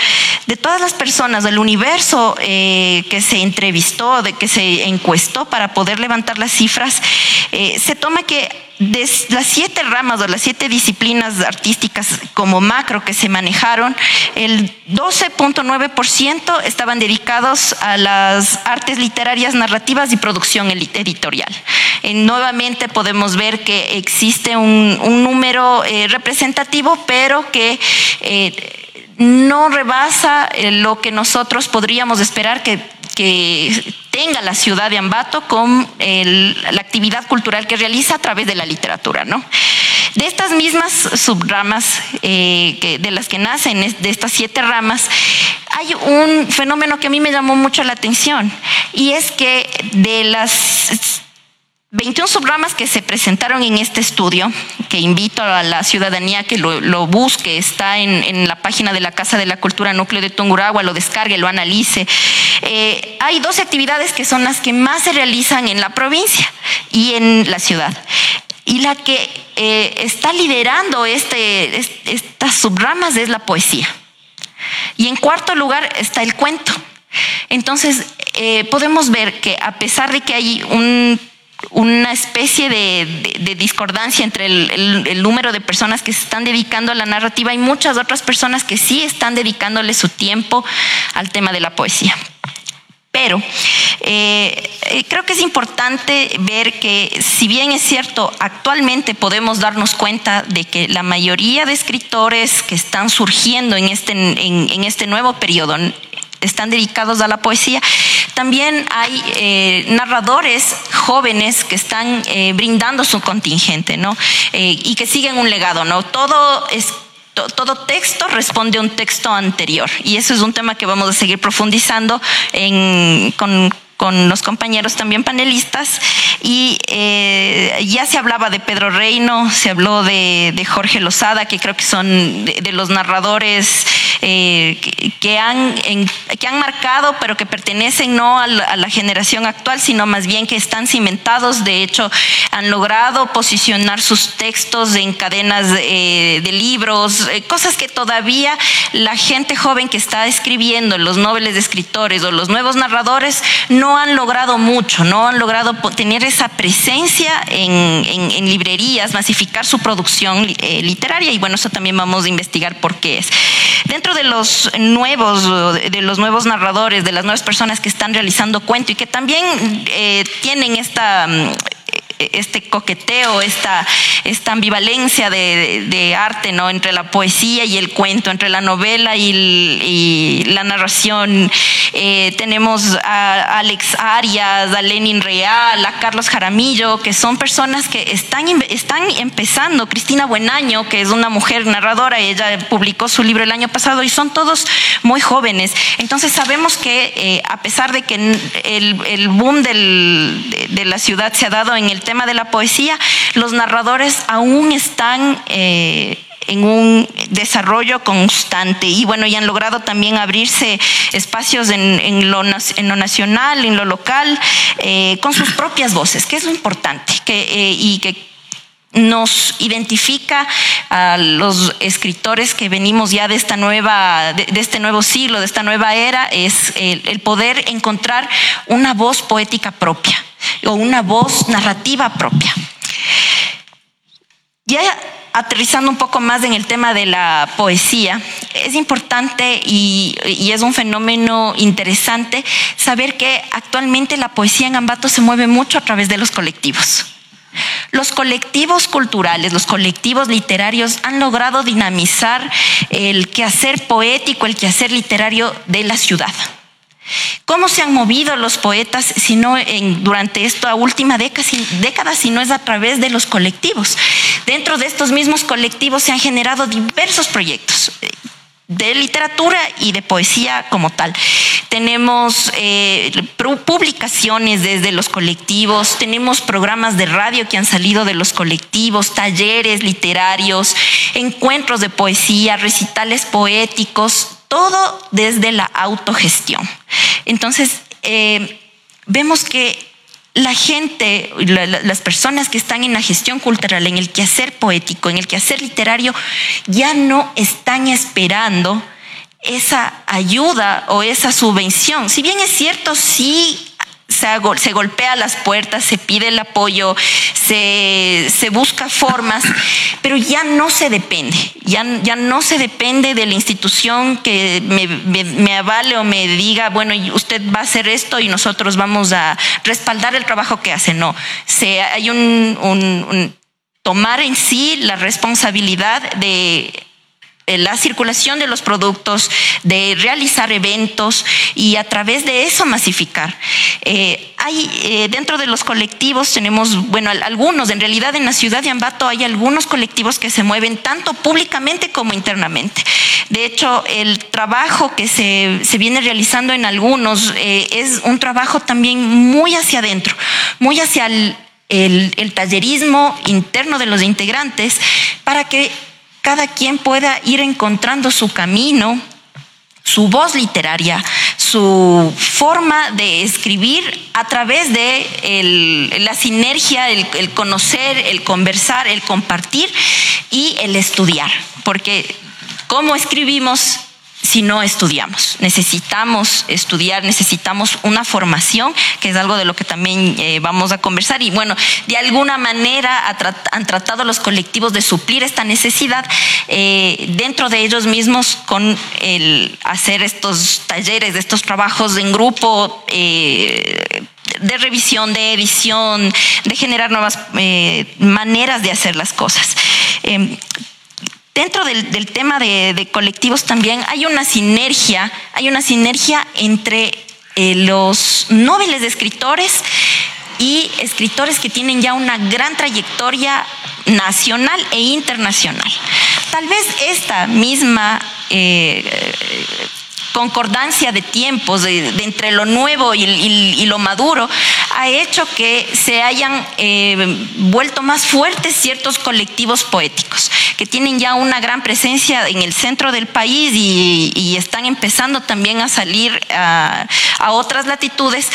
de todas las personas del universo eh, que se entrevistó, de que se encuestó para poder levantar las cifras, eh, se toma que de las siete ramas o las siete disciplinas artísticas como macro que se manejaron, el 12.9% estaban dedicados a las artes literarias, narrativas y producción editorial. nuevamente podemos ver que existe un, número eh, representativo, pero que eh, no rebasa eh, lo que nosotros podríamos esperar que, tenga la ciudad de Ambato con la actividad cultural que realiza a través de la literatura. ¿no? De estas mismas subramas eh, de las que nacen, de estas siete ramas, hay un fenómeno que a mí me llamó mucho la atención y es que de las 21 subramas que se presentaron en este estudio, que invito a la ciudadanía que lo, busque, está en, la página de la Casa de la Cultura Núcleo de Tunguragua, lo descargue, lo analice. Eh, hay dos actividades que son las que más se realizan en la provincia y en la ciudad. Y la que eh, está liderando este, estas subramas es la poesía. Y en cuarto lugar está el cuento. Entonces, eh, podemos ver que a pesar de que hay un una especie de, discordancia entre el, número de personas que se están dedicando a la narrativa y muchas otras personas que sí están dedicándole su tiempo al tema de la poesía. Pero eh, eh, creo que es importante ver que si bien es cierto, actualmente podemos darnos cuenta de que la mayoría de escritores que están surgiendo en este, en este nuevo periodo están dedicados a la poesía, también hay eh, narradores jóvenes que están eh, brindando su contingente, ¿no? Eh, y que siguen un legado, ¿no? Todo es todo texto responde a un texto anterior y eso es un tema que vamos a seguir profundizando con, los compañeros también panelistas y ya se hablaba de Pedro Reino, se habló de, Jorge Lozada, que creo que son de los narradores eh, que, han, que han marcado, pero que pertenecen no a la, generación actual, sino más bien que están cimentados. De hecho, han logrado posicionar sus textos en cadenas eh, de libros, eh, cosas que todavía la gente joven que está escribiendo, los noveles de escritores o los nuevos narradores, no han logrado mucho, no han logrado tener esa presencia en, librerías, masificar su producción literaria y bueno, eso también vamos a investigar por qué es. Dentro de los nuevos, de los nuevos narradores, de las nuevas personas que están realizando cuento y que también eh, tienen esta este coqueteo, esta, esta ambivalencia de, arte ¿no? entre la poesía y el cuento, entre la novela y, la narración. Eh, tenemos a Alex Arias, a Lenin Real, a Carlos Jaramillo, que son personas que están, están empezando. Cristina Buenaño, que es una mujer narradora, ella publicó su libro el año pasado y son todos muy jóvenes. Entonces sabemos que eh, a pesar de que el, boom de la ciudad se ha dado en el tema de la poesía, los narradores aún están eh, en un desarrollo constante y bueno, y han logrado también abrirse espacios en, lo, nacional, en lo local, eh, con sus propias voces, que es lo importante eh, y que nos identifica a los escritores que venimos ya de esta nueva, de, este nuevo siglo, de esta nueva era, es el poder encontrar una voz poética propia o una voz narrativa propia. Ya aterrizando un poco más en el tema de la poesía, es importante y, es un fenómeno interesante saber que actualmente la poesía en Ambato se mueve mucho a través de los colectivos. Los colectivos culturales, los colectivos literarios han logrado dinamizar el quehacer poético, el quehacer literario de la ciudad. ¿Cómo se han movido los poetas si no en, durante esta última década, década, si no es a través de los colectivos? Dentro de estos mismos colectivos se han generado diversos proyectos eh, de literatura y de poesía como tal. Tenemos eh, publicaciones desde los colectivos, tenemos programas de radio que han salido de los colectivos, talleres literarios, encuentros de poesía, recitales poéticos, todo desde la autogestión. Entonces, eh, vemos que la gente, las personas que están en la gestión cultural, en el quehacer poético, en el quehacer literario, ya no están esperando esa ayuda o esa subvención. Si bien es cierto, sí se, golpea las puertas, se pide el apoyo, se, busca formas, pero ya no se depende, ya, ya no se depende de la institución que me, avale o me diga, bueno, usted va a hacer esto y nosotros vamos a respaldar el trabajo que hace. No, se, hay un tomar en sí la responsabilidad de la circulación de los productos, de realizar eventos y a través de eso masificar. Eh, hay eh, dentro de los colectivos tenemos, bueno, algunos, en realidad en la ciudad de Ambato hay algunos colectivos que se mueven tanto públicamente como internamente. De hecho, el trabajo que se, viene realizando en algunos es un trabajo también muy hacia adentro, muy hacia el tallerismo interno de los integrantes para que cada quien pueda ir encontrando su camino, su voz literaria, su forma de escribir a través de la sinergia, el, conocer, el conversar, el compartir y el estudiar. Porque cómo escribimos si no estudiamos. Necesitamos estudiar, necesitamos una formación, que es algo de lo que también eh, vamos a conversar. Y bueno, de alguna manera han tratado los colectivos de suplir esta necesidad eh, dentro de ellos mismos con el hacer estos talleres, estos trabajos en grupo. Eh, de revisión, de edición, de generar nuevas maneras de hacer las cosas. Dentro del, tema de, colectivos también hay una sinergia, hay una sinergia entre eh, los noveles de escritores y escritores que tienen ya una gran trayectoria nacional e internacional. Tal vez esta misma eh, concordancia de tiempos de, entre lo nuevo y, lo maduro ha hecho que se hayan eh, vuelto más fuertes ciertos colectivos poéticos que tienen ya una gran presencia en el centro del país y, están empezando también a salir a otras latitudes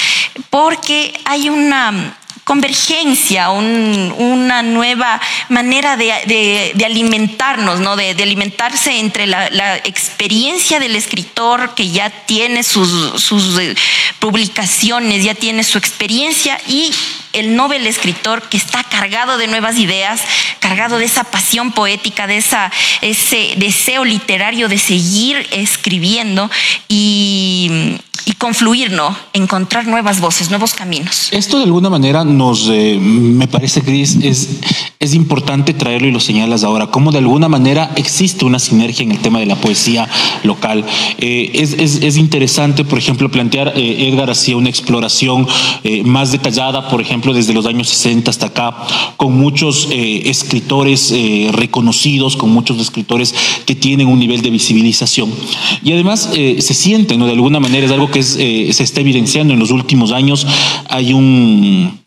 porque hay una convergencia, una nueva manera de, alimentarnos, ¿no? de, alimentarse entre la, experiencia del escritor que ya tiene sus, eh, publicaciones, ya tiene su experiencia y el novel escritor que está cargado de nuevas ideas, cargado de esa pasión poética, de esa, ese deseo literario de seguir escribiendo y, y confluir. Encontrar nuevas voces, nuevos caminos. Esto de alguna manera nos, eh, me parece, Cris, es, es importante traerlo y lo señalas ahora, cómo de alguna manera existe una sinergia en el tema de la poesía local. Eh, es, es, es, interesante, por ejemplo, plantear, eh, Edgar hacía una exploración más detallada, por ejemplo, desde los años 60 hasta acá, con muchos escritores reconocidos, con muchos escritores que tienen un nivel de visibilización. Y además se siente, ¿no? De alguna manera es algo que eh, se está evidenciando en los últimos años. Hay un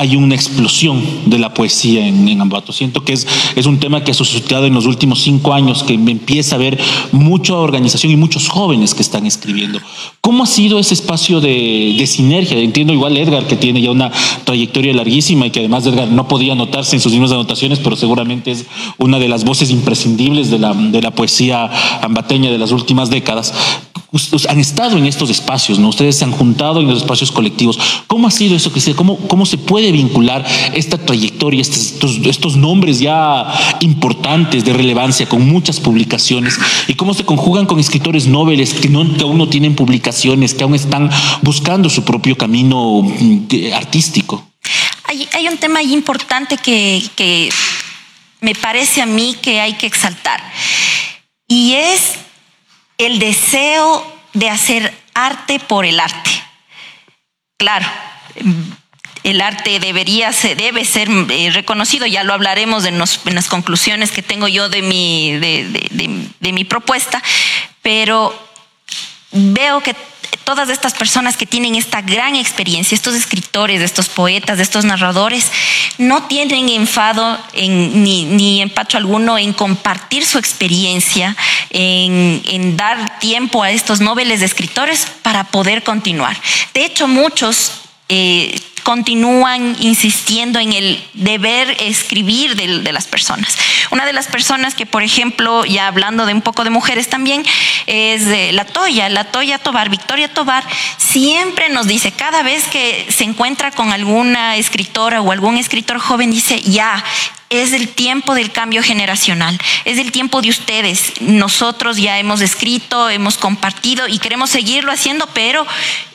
hay una explosión de la poesía en, Ambato. Siento que es, un tema que ha suscitado en los últimos cinco años, que empieza a haber mucha organización y muchos jóvenes que están escribiendo. ¿Cómo ha sido ese espacio de, sinergia? Entiendo igual Edgar, que tiene ya una trayectoria larguísima y que además Edgar no podía anotarse en sus mismas anotaciones, pero seguramente es una de las voces imprescindibles de la, de la poesía ambateña de las últimas décadas han estado en estos espacios, ¿no? Ustedes se han juntado en los espacios colectivos. ¿Cómo ha sido eso? ¿Cómo, cómo se puede vincular esta trayectoria, estos, estos, nombres ya importantes de relevancia con muchas publicaciones y cómo se conjugan con escritores nobles que, aún no tienen publicaciones, que aún están buscando su propio camino mm, artístico? Hay, un tema importante que me parece a mí que hay que exaltar y es el deseo de hacer arte por el arte. Claro, el arte debería ser, debe ser eh, reconocido, ya lo hablaremos en, las conclusiones que tengo yo de mi, de mi propuesta, pero veo que todas estas personas que tienen esta gran experiencia, estos escritores, estos poetas, estos narradores, no tienen enfado ni, empacho alguno en compartir su experiencia, en, dar tiempo a estos noveles de escritores para poder continuar. De hecho, muchos eh, continúan insistiendo en el deber escribir de, las personas. Una de las personas que, por ejemplo, ya hablando de un poco de mujeres también, es la Toya, la Toya Tobar, Victoria Tobar, siempre nos dice, cada vez que se encuentra con alguna escritora o algún escritor joven, dice, ya, es el tiempo del cambio generacional, es el tiempo de ustedes. Nosotros ya hemos escrito, hemos compartido y queremos seguirlo haciendo, pero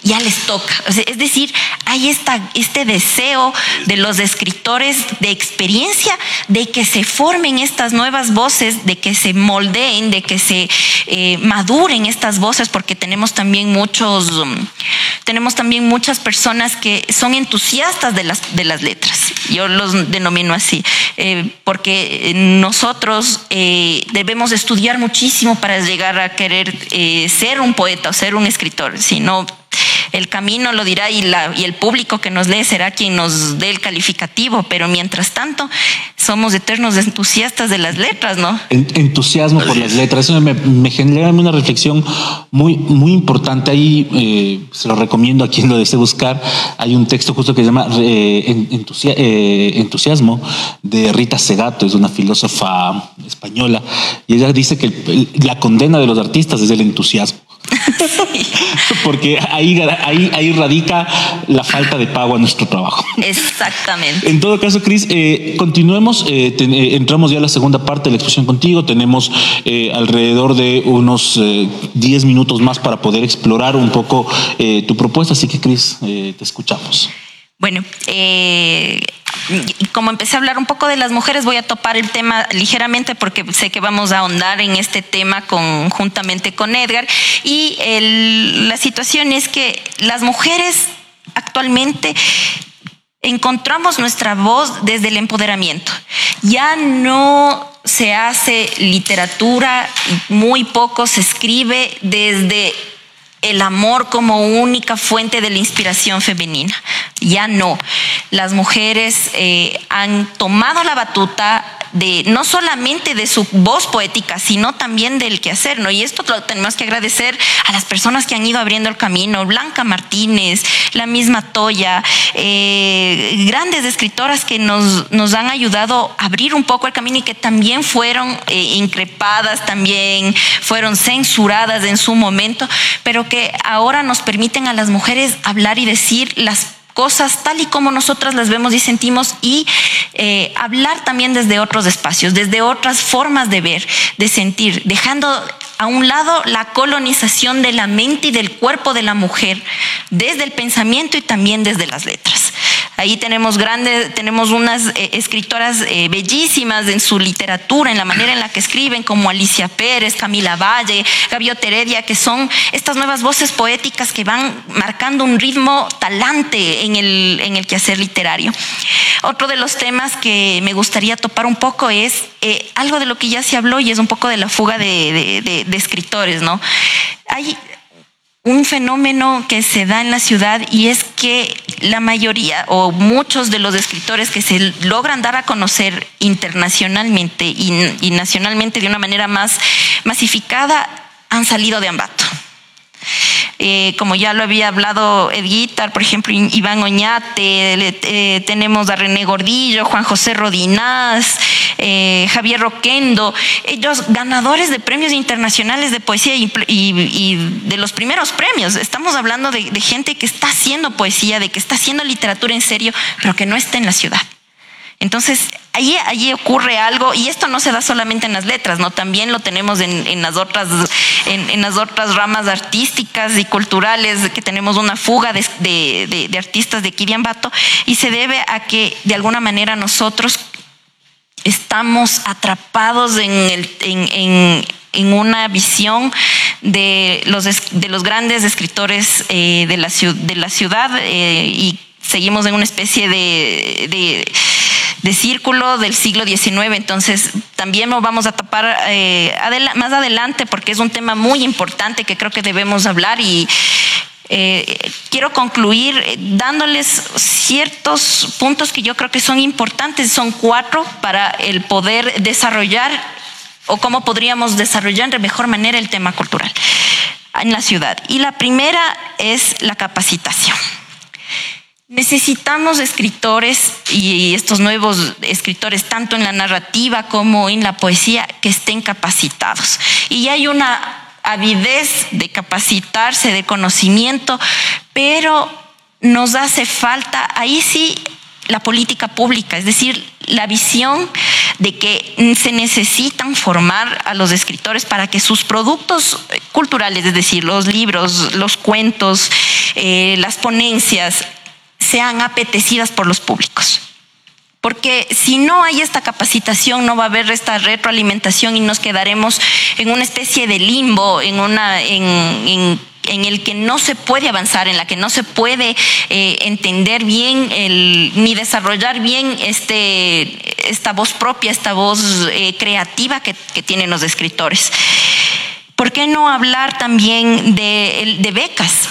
ya les toca. Es decir, hay esta, este deseo de los escritores de experiencia de que se formen estas nuevas voces, de que se moldeen, de que se eh, maduren estas voces, porque tenemos también muchos, um, tenemos también muchas personas que son entusiastas de las, de las letras. Yo los denomino así. Eh, porque nosotros eh, debemos estudiar muchísimo para llegar a querer ser un poeta o ser un escritor, si no el camino lo dirá y, y el público que nos lee será quien nos dé el calificativo, pero mientras tanto somos eternos entusiastas de las letras, ¿no? Entusiasmo por las letras, eso me, genera una reflexión muy, muy importante ahí, eh, se lo recomiendo a quien lo desee buscar, hay un texto justo que se llama eh, eh, Entusiasmo de Rita Segato, es una filósofa española, y ella dice que la condena de los artistas es el entusiasmo. Porque ahí, ahí, ahí radica la falta de pago a nuestro trabajo. Exactamente. En todo caso, Cris, eh, continuemos. Eh, eh, entramos ya a la segunda parte de la exposición contigo. Tenemos alrededor de unos 10 minutos más para poder explorar un poco tu propuesta. Así que, Cris, te escuchamos. Bueno, como empecé a hablar un poco de las mujeres, voy a topar el tema ligeramente porque sé que vamos a ahondar en este tema conjuntamente con Edgar. Y la situación es que las mujeres actualmente encontramos nuestra voz desde el empoderamiento. Ya no se hace literatura, muy poco se escribe desde el amor como única fuente de la inspiración femenina. Ya no. Las mujeres eh, han tomado la batuta de no solamente de su voz poética, sino también del quehacer, ¿no? Y esto lo tenemos que agradecer a las personas que han ido abriendo el camino, Blanca Martínez, la misma Toya, eh, grandes escritoras que nos, nos han ayudado a abrir un poco el camino y que también fueron eh, increpadas, también fueron censuradas en su momento, pero que ahora nos permiten a las mujeres hablar y decir las cosas tal y como nosotras las vemos y sentimos y eh, hablar también desde otros espacios, desde otras formas de ver, de sentir, dejando a un lado la colonización de la mente y del cuerpo de la mujer, desde el pensamiento y también desde las letras. Ahí tenemos grandes, tenemos unas eh, escritoras eh, bellísimas en su literatura, en la manera en la que escriben, como Alicia Pérez, Camila Valle, Gaviota Heredia, que son estas nuevas voces poéticas que van marcando un ritmo talante en el, quehacer literario. Otro de los temas que me gustaría topar un poco es eh, algo de lo que ya se habló y es un poco de la fuga de escritores, ¿no? Hay, un fenómeno que se da en la ciudad y es que la mayoría o muchos de los escritores que se logran dar a conocer internacionalmente y, nacionalmente de una manera más masificada han salido de Ambato. Eh, como ya lo había hablado Edguitar, por ejemplo, Iván Oñate, eh, tenemos a René Gordillo, Juan José Rodinás, eh, Javier Roquendo, ellos ganadores de premios internacionales de poesía y, de los primeros premios. Estamos hablando de gente que está haciendo poesía, de que está haciendo literatura en serio, pero que no está en la ciudad. Entonces, allí, allí ocurre algo, y esto no se da solamente en las letras, ¿no? También lo tenemos en, las, otras, en, las otras ramas artísticas y culturales, que tenemos una fuga de, artistas de Kiriambato, y se debe a que de alguna manera nosotros estamos atrapados en, en, una visión de los, de los grandes escritores eh, de, la, de la ciudad eh, y seguimos en una especie de de círculo del siglo XIX. Entonces, también lo vamos a tapar eh, más adelante porque es un tema muy importante que creo que debemos hablar y eh, quiero concluir eh, dándoles ciertos puntos que yo creo que son importantes. Son cuatro para el poder desarrollar o cómo podríamos desarrollar de mejor manera el tema cultural en la ciudad. Y la primera es la capacitación. Necesitamos escritores y estos nuevos escritores, tanto en la narrativa como en la poesía, que estén capacitados. Y hay una avidez de capacitarse, de conocimiento, pero nos hace falta, ahí sí, la política pública, es decir, la visión de que se necesitan formar a los escritores para que sus productos culturales, es decir, los libros, los cuentos, eh, las ponencias, sean apetecidas por los públicos. Porque si no hay esta capacitación, no va a haber esta retroalimentación y nos quedaremos en una especie de limbo, en, una, en, el que no se puede avanzar, en la que no se puede eh, entender bien ni desarrollar bien este, esta voz propia, esta voz eh, creativa que, tienen los escritores. ¿Por qué no hablar también de, de becas?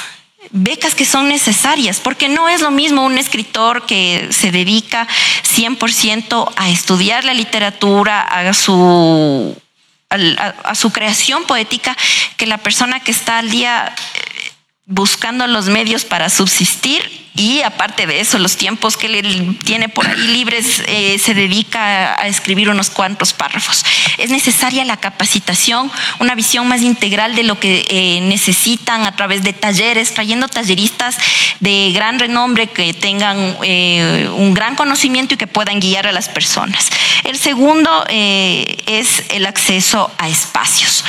Becas que son necesarias, porque no es lo mismo un escritor que se dedica 100% a estudiar la literatura, a su, a, su creación poética, que la persona que está al día eh, buscando los medios para subsistir y aparte de eso, los tiempos que él tiene por ahí libres, eh, se dedica a escribir unos cuantos párrafos. Es necesaria la capacitación, una visión más integral de lo que eh, necesitan a través de talleres, trayendo talleristas de gran renombre que tengan eh, un gran conocimiento y que puedan guiar a las personas. El segundo es el acceso a espacios.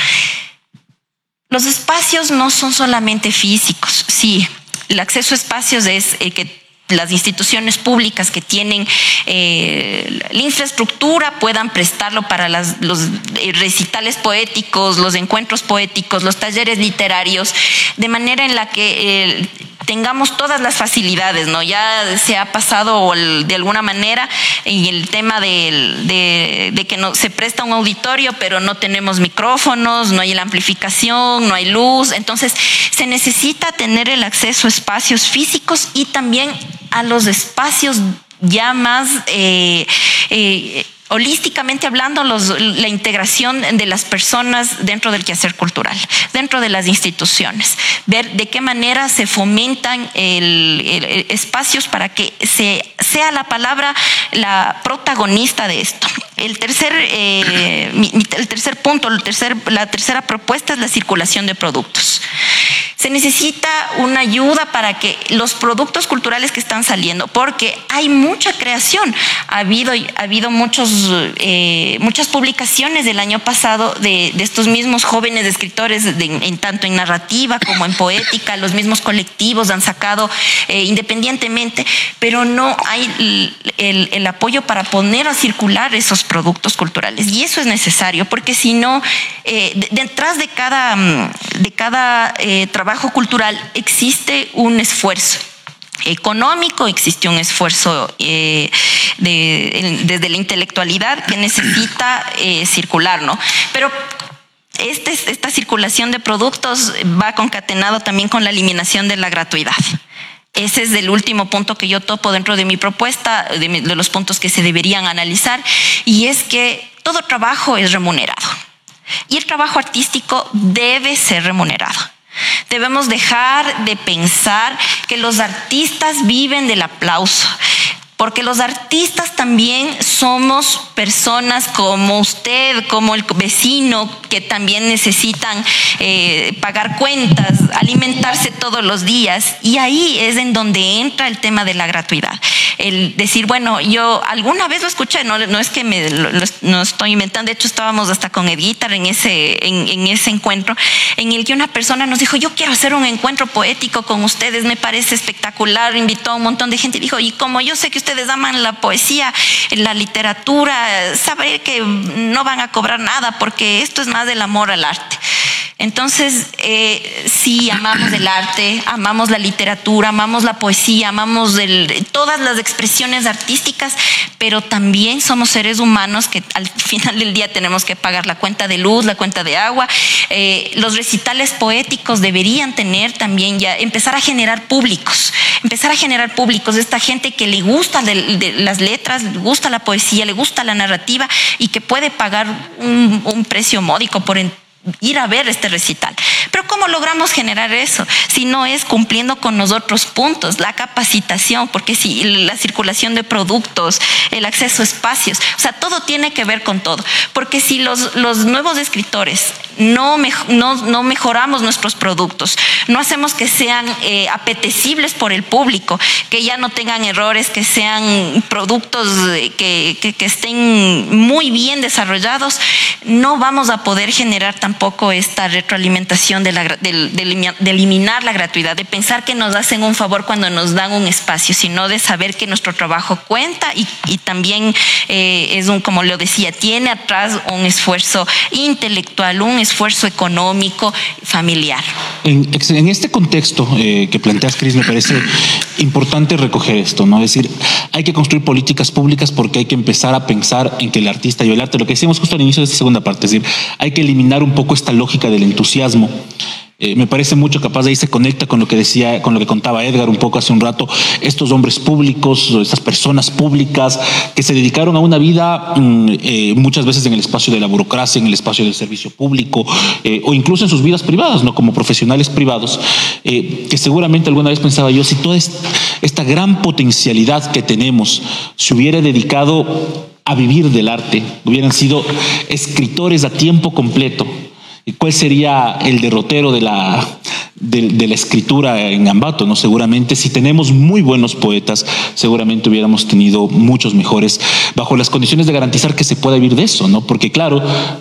Los espacios no son solamente físicos, sí, el acceso a espacios es el que las instituciones públicas que tienen eh, la infraestructura puedan prestarlo para los eh, recitales poéticos, los encuentros poéticos, los talleres literarios, de manera en la que eh, tengamos todas las facilidades, ¿no? Ya se ha pasado de alguna manera y el tema de, que no, se presta un auditorio, pero no tenemos micrófonos, no hay la amplificación, no hay luz. Entonces, se necesita tener el acceso a espacios físicos y también a los espacios ya más eh, eh, holísticamente hablando, la integración de las personas dentro del quehacer cultural, dentro de las instituciones, ver de qué manera se fomentan espacios para que sea la palabra la protagonista de esto. El tercer, eh, el tercer punto, la tercera propuesta es la circulación de productos. Se necesita una ayuda para que los productos culturales que están saliendo, porque hay mucha creación. Ha habido, ha habido muchos, eh, muchas publicaciones del año pasado de, estos mismos jóvenes escritores, en, tanto en narrativa como en poética, los mismos colectivos han sacado eh, independientemente, pero no hay el, apoyo para poner a circular esos productos culturales. Y eso es necesario, porque si no, eh, detrás de cada, de cada trabajo cultural existe un esfuerzo económico, existe un esfuerzo eh, desde la intelectualidad que necesita eh, circular, ¿no? Pero este, esta circulación de productos va concatenado también con la eliminación de la gratuidad. Ese es el último punto que yo topo dentro de mi propuesta, de los puntos que se deberían analizar, y es que todo trabajo es remunerado. Y el trabajo artístico debe ser remunerado. Debemos dejar de pensar que los artistas viven del aplauso, porque los artistas también somos personas como usted, como el vecino, que también necesitan eh, pagar cuentas, alimentarse todos los días. Y ahí es en donde entra el tema de la gratuidad. El decir, bueno, yo alguna vez lo escuché, no, no es que me lo, estoy inventando, de hecho estábamos hasta con Edguitar en ese, en ese encuentro, en el que una persona nos dijo, yo quiero hacer un encuentro poético con ustedes, me parece espectacular, invitó a un montón de gente dijo, y como yo sé que ustedes aman la poesía, la literatura, saber que no van a cobrar nada porque esto es más del amor al arte. Entonces, eh, sí, amamos el arte, amamos la literatura, amamos la poesía, amamos todas las expresiones artísticas, pero también somos seres humanos que al final del día tenemos que pagar la cuenta de luz, la cuenta de agua. Eh, los recitales poéticos deberían tener también ya, empezar a generar públicos, empezar a generar públicos, esta gente que le gusta las letras, le gusta la poesía, le gusta la narrativa y que puede pagar un, un precio módico por ir a ver este recital. Pero ¿cómo logramos generar eso? Si no es cumpliendo con los otros puntos, la capacitación, porque si la circulación de productos, el acceso a espacios, o sea, todo tiene que ver con todo. Porque si los, los nuevos escritores no, no, mejoramos nuestros productos, no hacemos que sean eh, apetecibles por el público, que ya no tengan errores, que sean productos eh, que, que, estén muy bien desarrollados, no vamos a poder generar tampoco esta retroalimentación de, la, de, eliminar la gratuidad, de pensar que nos hacen un favor cuando nos dan un espacio, sino de saber que nuestro trabajo cuenta y, y también eh, es un, como lo decía, tiene atrás un esfuerzo intelectual, un esfuerzo económico, familiar. En, en este contexto eh, que planteas, Cris, me parece importante recoger esto, ¿no? Es decir, hay que construir políticas públicas porque hay que empezar a pensar en que el artista y el arte, lo que decíamos justo al inicio de esta segunda parte, es decir, hay que eliminar un poco esta lógica del entusiasmo eh, me parece mucho capaz de ahí se conecta con lo que decía, con lo que contaba Edgar un poco hace un rato, estos hombres públicos, estas personas públicas que se dedicaron a una vida mm, eh, muchas veces en el espacio de la burocracia, en el espacio del servicio público eh, o incluso en sus vidas privadas, no como profesionales privados, que seguramente alguna vez pensaba yo si toda esta gran potencialidad que tenemos se hubiera dedicado a vivir del arte, hubieran sido escritores a tiempo completo ¿Cuál sería el derrotero de la, de, la escritura en Ambato? ¿no? Seguramente, si tenemos muy buenos poetas, seguramente hubiéramos tenido muchos mejores, bajo las condiciones de garantizar que se pueda vivir de eso, ¿no? Porque, claro,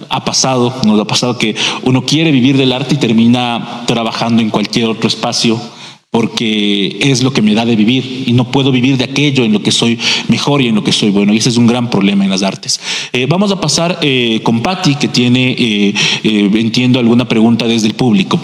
ha pasado, nos ha pasado que uno quiere vivir del arte y termina trabajando en cualquier otro espacio porque es lo que me da de vivir y no puedo vivir de aquello en lo que soy mejor y en lo que soy bueno. Y ese es un gran problema en las artes. Eh, vamos a pasar eh, con Patti, que tiene, eh, entiendo, alguna pregunta desde el público.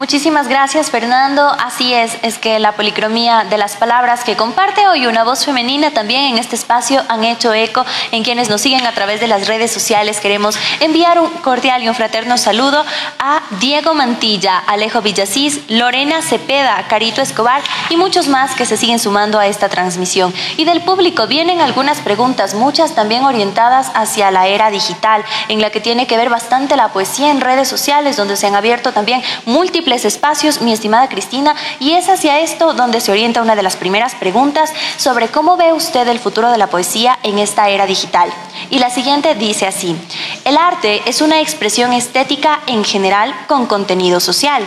Muchísimas gracias Fernando. Así es, es que la policromía de las palabras que comparte hoy una voz femenina también en este espacio han hecho eco en quienes nos siguen a través de las redes sociales. Queremos enviar un cordial y un fraterno saludo a Diego Mantilla, Alejo Villasís, Lorena Cepeda, Carito Escobar y muchos más que se siguen sumando a esta transmisión. Y del público vienen algunas preguntas, muchas también orientadas hacia la era digital, en la que tiene que ver bastante la poesía en redes sociales, donde se han abierto también múltiples espacios, mi estimada Cristina, y es hacia esto donde se orienta una de las primeras preguntas sobre cómo ve usted el futuro de la poesía en esta era digital. Y la siguiente dice así, el arte es una expresión estética en general con contenido social.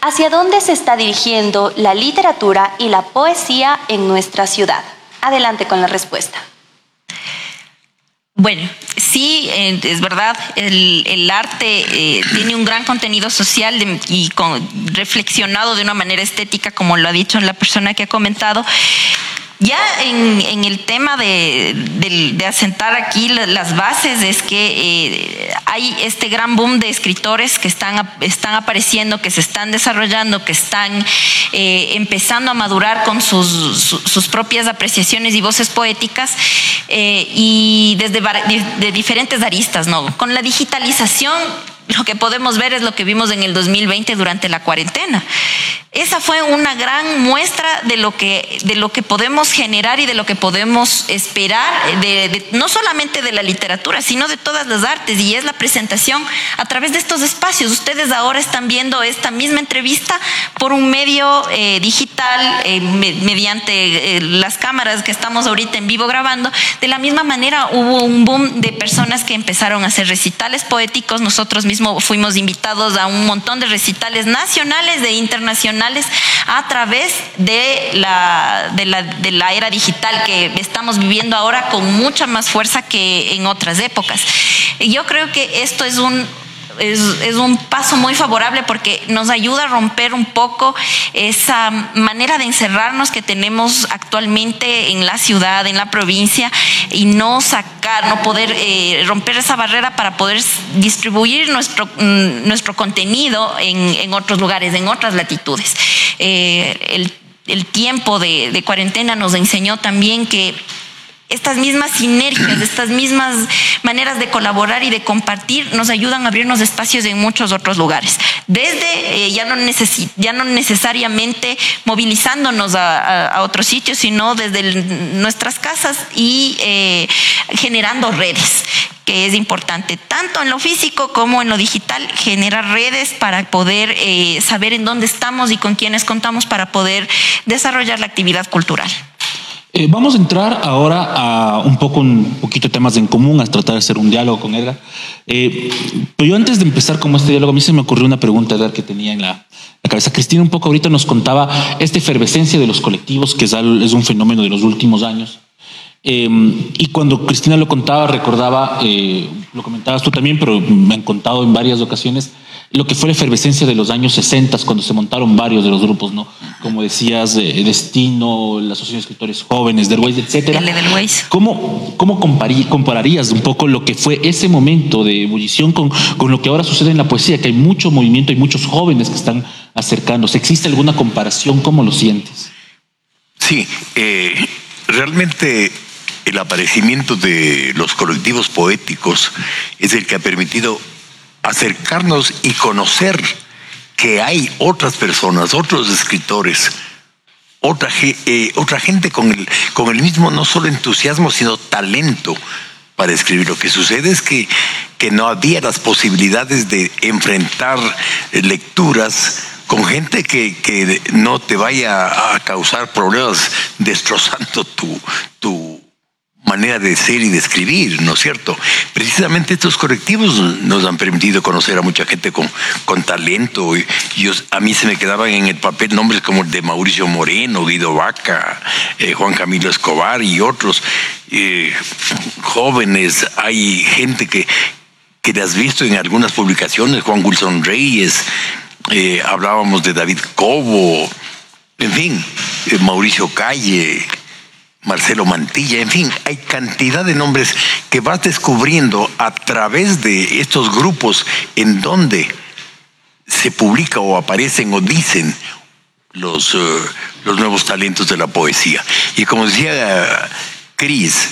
¿Hacia dónde se está dirigiendo la literatura y la poesía en nuestra ciudad? Adelante con la respuesta. Bueno, sí, eh, es verdad, el, arte eh, tiene un gran contenido social y reflexionado de una manera estética, como lo ha dicho la persona que ha comentado. Ya en, el tema de, asentar aquí las bases es que eh, hay este gran boom de escritores que están, apareciendo, que se están desarrollando, que están eh, empezando a madurar con sus, propias apreciaciones y voces poéticas eh, y desde de diferentes aristas, ¿no? Con la digitalización lo que podemos ver es lo que vimos en el 2020 durante la cuarentena. Esa fue una gran muestra de lo que, de lo que podemos generar y de lo que podemos esperar, de, no solamente de la literatura, sino de todas las artes, y es la presentación a través de estos espacios. Ustedes ahora están viendo esta misma entrevista por un medio eh, digital, eh, mediante eh, las cámaras que estamos ahorita en vivo grabando. De la misma manera hubo un boom de personas que empezaron a hacer recitales poéticos. Nosotros mismos fuimos invitados a un montón de recitales nacionales e internacionales a través de la, de la, de la era digital que estamos viviendo ahora con mucha más fuerza que en otras épocas. Yo creo que esto es un es, un paso muy favorable porque nos ayuda a romper un poco esa manera de encerrarnos que tenemos actualmente en la ciudad, en la provincia, y no sacar, no poder eh, romper esa barrera para poder distribuir nuestro, mm, nuestro contenido en, otros lugares, en otras latitudes. Eh, el, tiempo de cuarentena nos enseñó también que estas mismas sinergias, estas mismas maneras de colaborar y de compartir nos ayudan a abrirnos espacios en muchos otros lugares. Desde eh, ya, no ya no necesariamente movilizándonos a, otros sitios, sino desde nuestras casas y eh, generando redes que es importante, tanto en lo físico como en lo digital, generar redes para poder eh, saber en dónde estamos y con quiénes contamos para poder desarrollar la actividad cultural. Eh, vamos a entrar ahora a un poco un poquito de temas en común, a tratar de hacer un diálogo con Edgar. Eh, pero yo antes de empezar con este diálogo, a mí se me ocurrió una pregunta, Edgar, que tenía en la, cabeza. Cristina un poco ahorita nos contaba esta efervescencia de los colectivos, que es, es un fenómeno de los últimos años. Eh, y cuando Cristina lo contaba, recordaba, lo comentabas tú también, pero me han contado en varias ocasiones, lo que fue la efervescencia de los años 60 cuando se montaron varios de los grupos, ¿no? Como decías, Destino, la Asociación de Escritores Jóvenes, Delweiss, etcétera. ¿Cómo, cómo compararías un poco lo que fue ese momento de ebullición con, con lo que ahora sucede en la poesía? Que hay mucho movimiento, hay muchos jóvenes que están acercándose. ¿Existe alguna comparación? ¿Cómo lo sientes? Sí, eh, realmente el aparecimiento de los colectivos poéticos es el que ha permitido acercarnos y conocer que hay otras personas, otros escritores, otra, eh, gente con el, mismo no solo entusiasmo, sino talento para escribir. Lo que sucede es que, no había las posibilidades de enfrentar lecturas con gente que, no te vaya a causar problemas destrozando tu, manera de ser y de escribir, ¿no es cierto? Precisamente estos colectivos nos han permitido conocer a mucha gente con, con talento. Y, a mí se me quedaban en el papel nombres como el de Mauricio Moreno, Guido Vaca, eh, Juan Camilo Escobar y otros eh, jóvenes. Hay gente que, que te has visto en algunas publicaciones, Juan Wilson Reyes, eh, hablábamos de David Cobo, en fin, Mauricio Calle, Marcelo Mantilla, en fin, hay cantidad de nombres que vas descubriendo a través de estos grupos en donde se publica o aparecen o dicen los, eh, los nuevos talentos de la poesía. Y como decía Cris,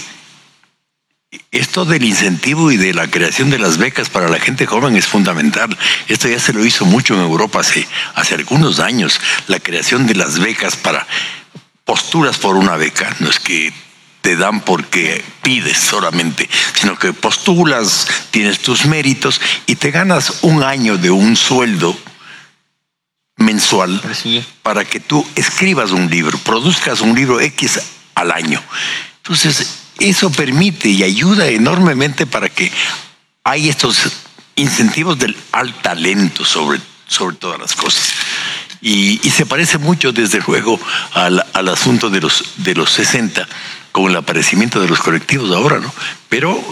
esto del incentivo y de la creación de las becas para la gente joven es fundamental. Esto ya se lo hizo mucho en Europa hace, hace algunos años, la creación de las becas para posturas por una beca. No es que te dan porque pides solamente, sino que postulas, tienes tus méritos y te ganas un año de un sueldo mensual para que tú escribas un libro, produzcas un libro X al año. Entonces, eso permite y ayuda enormemente para que hay estos incentivos del al talento sobre, sobre todas las cosas. Y, se parece mucho, desde luego, al, al, asunto de los, de los 60, con el aparecimiento de los colectivos ahora, ¿no? Pero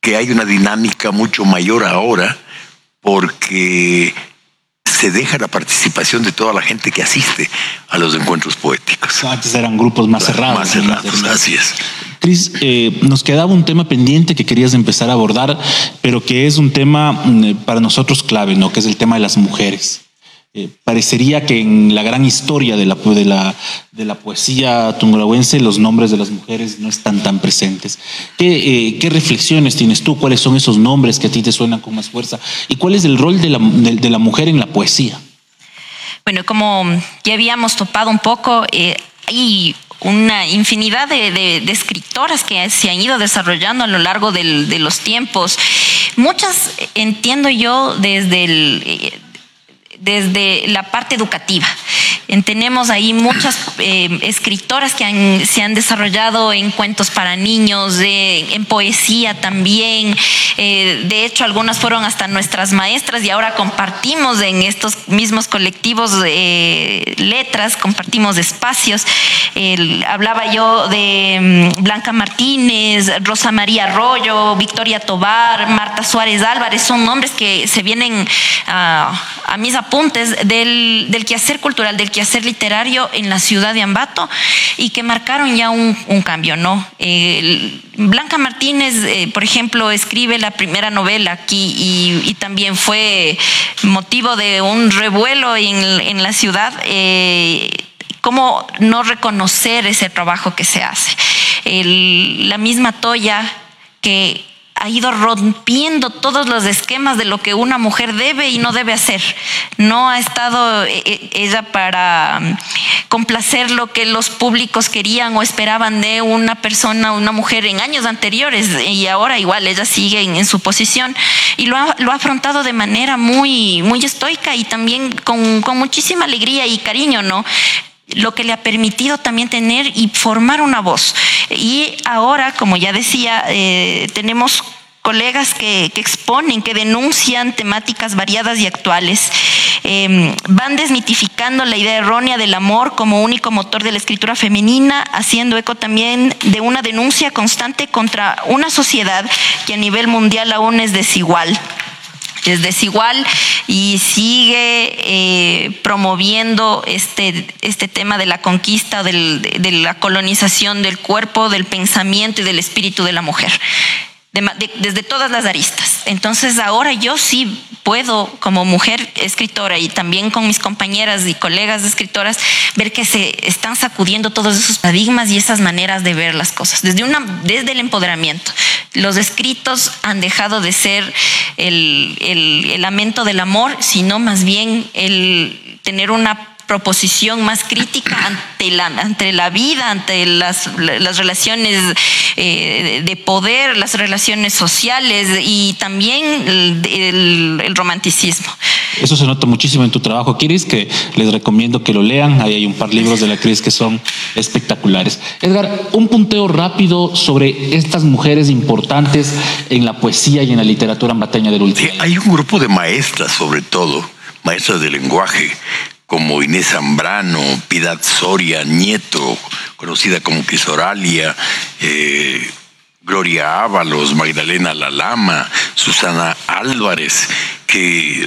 que hay una dinámica mucho mayor ahora, porque se deja la participación de toda la gente que asiste a los encuentros poéticos. Antes eran grupos más cerrados. Más cerrados, así es. Cris, eh, nos quedaba un tema pendiente que querías empezar a abordar, pero que es un tema mm, para nosotros clave, ¿no? Que es el tema de las mujeres. Eh, parecería que en la gran historia de la, de la, de la poesía tungurahuense los nombres de las mujeres no están tan presentes. ¿Qué, eh, ¿Qué, reflexiones tienes tú? ¿Cuáles son esos nombres que a ti te suenan con más fuerza? ¿Y cuál es el rol de la, de, la mujer en la poesía? Bueno, como ya habíamos topado un poco, eh, hay una infinidad de, escritoras que se han ido desarrollando a lo largo de los tiempos. Muchas, entiendo yo, desde el desde la parte educativa. Tenemos ahí muchas eh, escritoras que se han desarrollado en cuentos para niños, en poesía también. Eh, de hecho, algunas fueron hasta nuestras maestras y ahora compartimos en estos mismos colectivos eh, letras, compartimos espacios. hablaba yo de mm, Blanca Martínez, Rosa María Arroyo, Victoria Tobar, Marta Suárez Álvarez, son nombres que se vienen a, a mis del, del quehacer cultural, del quehacer literario en la ciudad de Ambato y que marcaron ya un, cambio, ¿no? Blanca Martínez, eh, por ejemplo, escribe la primera novela aquí y, también fue motivo de un revuelo en, la ciudad. Eh, ¿Cómo no reconocer ese trabajo que se hace? la misma Toya que ha ido rompiendo todos los esquemas de lo que una mujer debe y no debe hacer. No ha estado eh, eh, ella para mm, complacer lo que los públicos querían o esperaban de una persona, una mujer en años anteriores y ahora igual ella sigue en, su posición y lo ha, afrontado de manera muy, muy estoica y también con muchísima alegría y cariño, ¿no? Lo que le ha permitido también tener y formar una voz. Y ahora, como ya decía, eh, tenemos colegas que, exponen, que denuncian temáticas variadas y actuales. Em, van desmitificando la idea errónea del amor como único motor de la escritura femenina, haciendo eco también de una denuncia constante contra una sociedad que a nivel mundial aún es desigual es desigual y sigue eh, promoviendo este, este tema de la conquista, de la colonización del cuerpo, del pensamiento y del espíritu de la mujer desde todas las aristas. Entonces ahora yo sí puedo, como mujer escritora y también con mis compañeras y colegas escritoras, ver que se están sacudiendo todos esos paradigmas y esas maneras de ver las cosas, desde, una, desde el empoderamiento. Los escritos han dejado de ser el, lamento del amor, sino más bien el tener una proposición más crítica ante la, ante la vida, ante las, las relaciones eh, de poder, las relaciones sociales y también el, romanticismo. Eso se nota muchísimo en tu trabajo, Kiris, que les recomiendo que lo lean. Ahí hay un par de libros de la Cris que son espectaculares. Edgar, un punteo rápido sobre estas mujeres importantes en la poesía y en la literatura ambateña del último. hay un grupo de maestras, sobre todo, maestras de lenguaje, como Inés Zambrano, Piedad Soria, Nieto, conocida como Quisoralia, eh, Gloria Ábalos, Magdalena Lalama, Susana Álvarez, que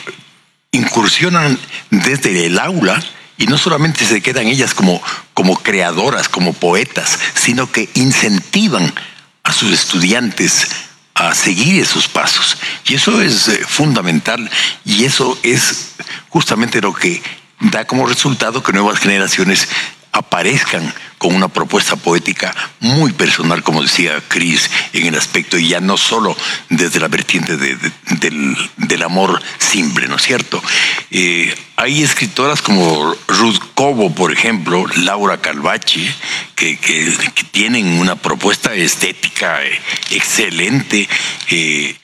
incursionan desde el aula Y no solamente se quedan ellas como, como creadoras, como poetas, sino que incentivan a sus estudiantes a seguir esos pasos. Y eso es eh, fundamental y eso es justamente lo que da como resultado que nuevas generaciones aparezcan con una propuesta poética muy personal, como decía Chris, en el aspecto, y ya no solo desde la vertiente del, amor simple, ¿no es cierto? Eh, hay escritoras como Ruth Cobo, por ejemplo, Laura Calvache, que, tienen una propuesta estética eh, excelente. Eh,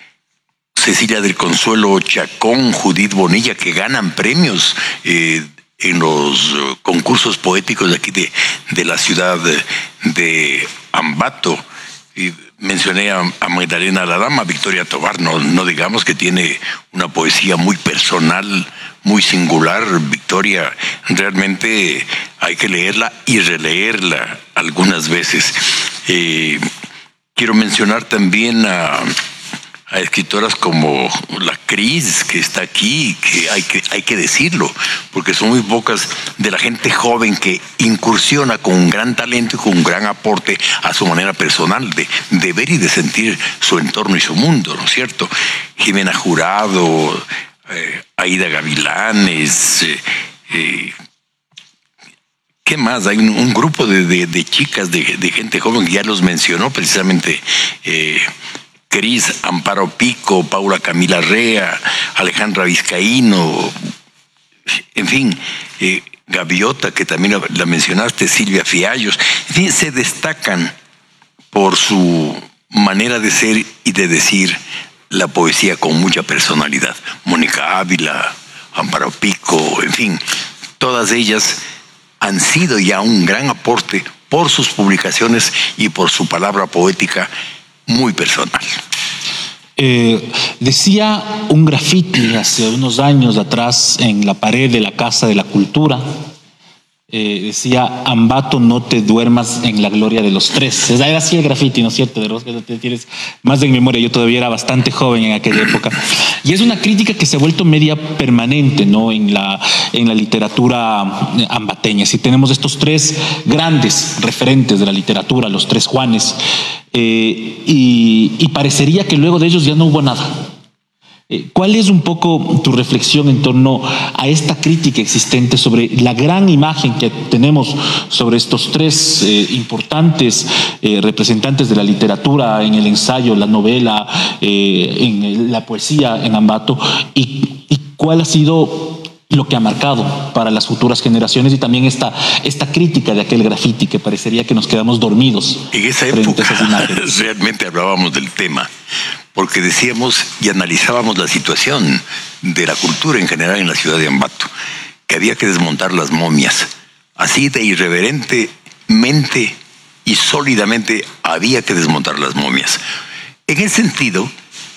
Cecilia del Consuelo Chacón, Judith Bonilla, que ganan premios en los eh, concursos poéticos de aquí de, de la ciudad de, Ambato. Y mencioné a, Magdalena la Dama, Victoria Tobar, no, no digamos que tiene una poesía muy personal, muy singular. Victoria, realmente hay que leerla y releerla algunas veces. Eh, quiero mencionar también a a escritoras como la Cris, que está aquí, que hay, que hay que decirlo, porque son muy pocas de la gente joven que incursiona con un gran talento y con un gran aporte a su manera personal de, de ver y de sentir su entorno y su mundo, ¿no es cierto? Jimena Jurado, eh, Aida Gavilanes, eh, eh, ¿Qué más? Hay un, grupo de, chicas, de, gente joven que ya los mencionó precisamente Cris Amparo Pico, Paula Camila Rea, Alejandra Vizcaíno, en fin, eh, Gaviota, que también la mencionaste, Silvia Fiallos, en fin, se destacan por su manera de ser y de decir la poesía con mucha personalidad. Mónica Ávila, Amparo Pico, en fin, todas ellas han sido ya un gran aporte por sus publicaciones y por su palabra poética muy personal. Eh, decía un grafiti hace unos años atrás en la pared de la Casa de la Cultura, eh, decía, Ambato, no te duermas en la gloria de los tres. Era así el grafiti, ¿no es cierto? De los que tienes más de memoria. Yo todavía era bastante joven en aquella época. Y es una crítica que se ha vuelto media permanente, ¿no? En la, en la literatura ambateña. Si tenemos estos tres grandes referentes de la literatura, los tres Juanes, eh, y parecería que luego de ellos ya no hubo nada. Eh, ¿Cuál es un poco tu reflexión en torno a esta crítica existente sobre la gran imagen que tenemos sobre estos tres eh, importantes eh, representantes de la literatura en el ensayo, la novela, en la poesía en Ambato? Y, cuál ha sido lo que ha marcado para las futuras generaciones y también esta, esta crítica de aquel graffiti que parecería que nos quedamos dormidos. En esa época realmente hablábamos del tema porque decíamos y analizábamos la situación de la cultura en general en la ciudad de Ambato, que había que desmontar las momias. Así de irreverentemente y sólidamente había que desmontar las momias. En el sentido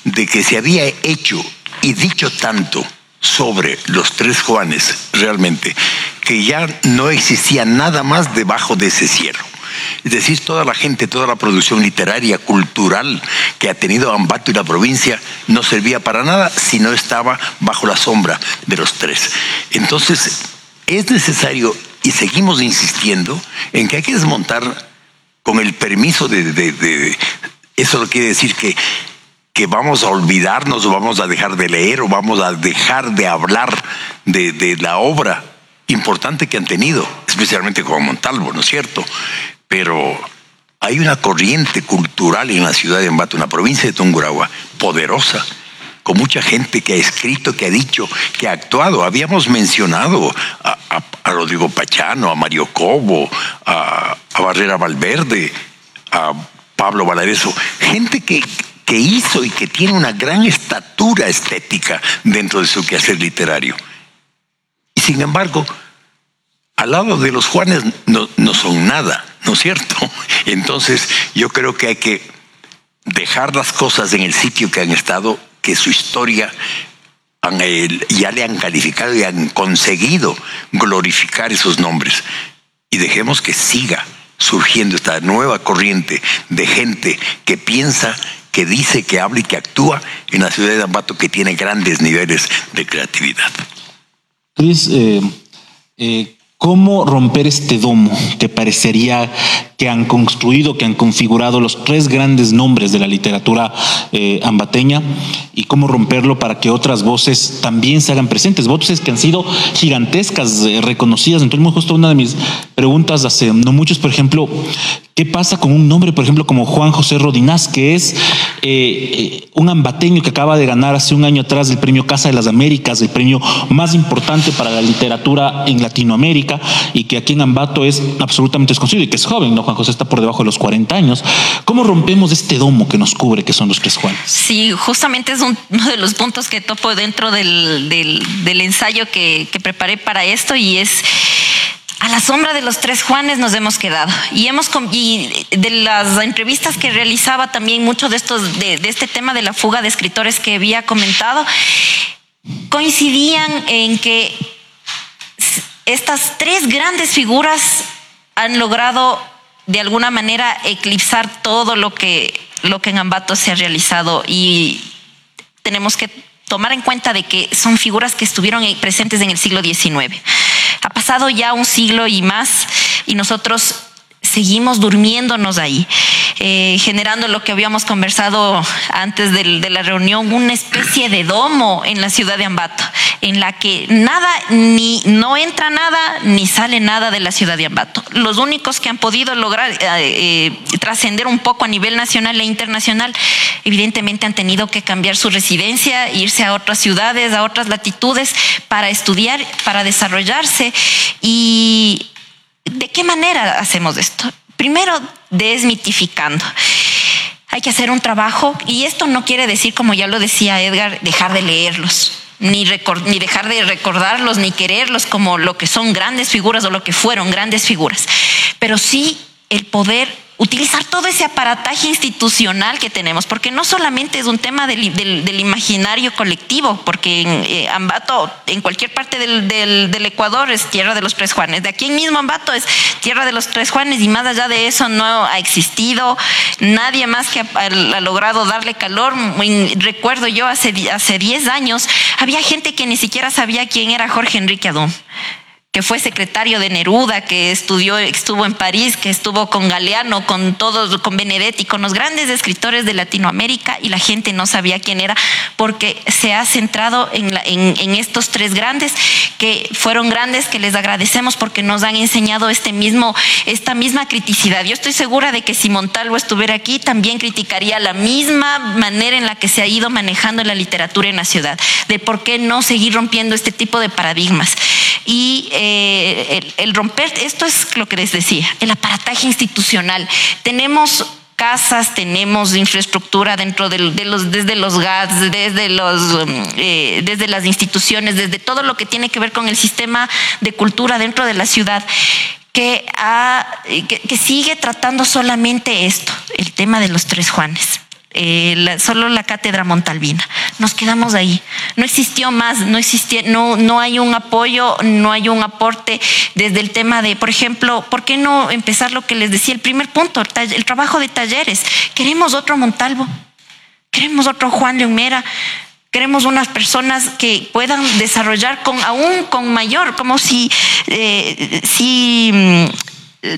de que se había hecho y dicho tanto sobre los tres Juanes realmente, que ya no existía nada más debajo de ese cielo. Es decir, toda la gente, toda la producción literaria, cultural que ha tenido Ambato y la provincia no servía para nada si no estaba bajo la sombra de los tres. Entonces, es necesario, y seguimos insistiendo, en que hay que desmontar con el permiso de... eso no quiere decir que que vamos a olvidarnos o vamos a dejar de leer o vamos a dejar de hablar de, de, la obra importante que han tenido, especialmente como Montalvo, ¿no es cierto? Pero hay una corriente cultural en la ciudad de Ambato, en la provincia de Tungurahua, poderosa, con mucha gente que ha escrito, que ha dicho, que ha actuado. Habíamos mencionado a, Rodrigo Pachano, a Mario Cobo, a, Barrera Valverde, a Pablo Valareso, gente que, que hizo y que tiene una gran estatura estética dentro de su quehacer literario. Y sin embargo, al lado de los Juanes no, no son nada. ¿No es cierto? Entonces yo creo que hay que dejar las cosas en el sitio que han estado, que su historia ya le han calificado y han conseguido glorificar esos nombres. Y dejemos que siga surgiendo esta nueva corriente de gente que piensa, que dice, que habla y que actúa en la ciudad de Ambato que tiene grandes niveles de creatividad. Cris, eh, eh, ¿Cómo romper este domo que parecería que han construido, que han configurado los tres grandes nombres de la literatura eh, ambateña y cómo romperlo para que otras voces también se hagan presentes? Voces que han sido gigantescas, eh, reconocidas. Entonces, justo una de mis preguntas hace no muchos, por ejemplo, ¿qué pasa con un nombre, por ejemplo, como Juan José Rodinás, que es eh, un ambateño que acaba de ganar hace un año atrás el premio Casa de las Américas, el premio más importante para la literatura en Latinoamérica? y que aquí en Ambato es absolutamente desconocido y que es joven, ¿no? Juan José está por debajo de los 40 años. ¿Cómo rompemos este domo que nos cubre, que son los tres Juanes? Sí, justamente es uno de los puntos que topo dentro del, del, ensayo que, que preparé para esto y es a la sombra de los tres Juanes nos hemos quedado. Y hemos y de las entrevistas que realizaba también mucho de estos de, este tema de la fuga de escritores que había comentado coincidían en que estas tres grandes figuras han logrado de alguna manera eclipsar todo lo que, lo que en Ambato se ha realizado y tenemos que tomar en cuenta de que son figuras que estuvieron presentes en el siglo XIX. Ha pasado ya un siglo y más y nosotros seguimos durmiéndonos ahí. Eh, generando lo que habíamos conversado antes de, la reunión, una especie de domo en la ciudad de Ambato, en la que nada, ni no entra nada, ni sale nada de la ciudad de Ambato. Los únicos que han podido lograr eh, eh, trascender un poco a nivel nacional e internacional, evidentemente han tenido que cambiar su residencia, irse a otras ciudades, a otras latitudes, para estudiar, para desarrollarse. ¿Y de qué manera hacemos esto? Primero, desmitificando. Hay que hacer un trabajo y esto no quiere decir, como ya lo decía Edgar, dejar de leerlos. Ni, ni, dejar de recordarlos, ni quererlos como lo que son grandes figuras o lo que fueron grandes figuras, pero sí el poder utilizar todo ese aparataje institucional que tenemos, porque no solamente es un tema del, imaginario colectivo, porque en eh, Ambato, en cualquier parte del, Ecuador es tierra de los tres Juanes, de aquí en mismo Ambato es tierra de los tres Juanes y más allá de eso no ha existido nadie más que ha, logrado darle calor. Recuerdo yo hace, hace 10 años, había gente que ni siquiera sabía quién era Jorge Enrique Adón que fue secretario de Neruda, que estudió, estuvo en París, que estuvo con Galeano, con todos, con Benedetti, con los grandes escritores de Latinoamérica y la gente no sabía quién era porque se ha centrado en, estos tres grandes que fueron grandes, que les agradecemos porque nos han enseñado este mismo, esta misma criticidad. Yo estoy segura de que si Montalvo estuviera aquí también criticaría la misma manera en la que se ha ido manejando la literatura en la ciudad, de por qué no seguir rompiendo este tipo de paradigmas. Y eh, el, romper, esto es lo que les decía, el aparataje institucional. Tenemos casas, tenemos infraestructura dentro de, los, desde los gas, desde, los, eh, desde las instituciones, desde todo lo que tiene que ver con el sistema de cultura dentro de la ciudad. Que, que sigue tratando solamente esto, el tema de los tres Juanes. Eh, solo la cátedra Montalvina. Nos quedamos ahí. No existió más, no existía, no, no hay un apoyo, no hay un aporte desde el tema de, por ejemplo, ¿por qué no empezar lo que les decía el primer punto, el, trabajo de talleres? Queremos otro Montalvo, queremos otro Juan Leumera. Queremos unas personas que puedan desarrollar con aún con mayor, como si, eh, si mm,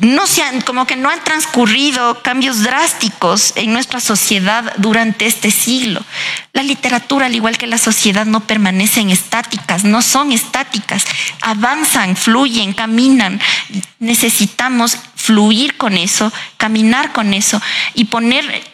no se han, como que no han transcurrido cambios drásticos en nuestra sociedad durante este siglo. La literatura, al igual que la sociedad, no permanecen estáticas, no son estáticas, avanzan, fluyen, caminan. Necesitamos fluir con eso, caminar con eso y poner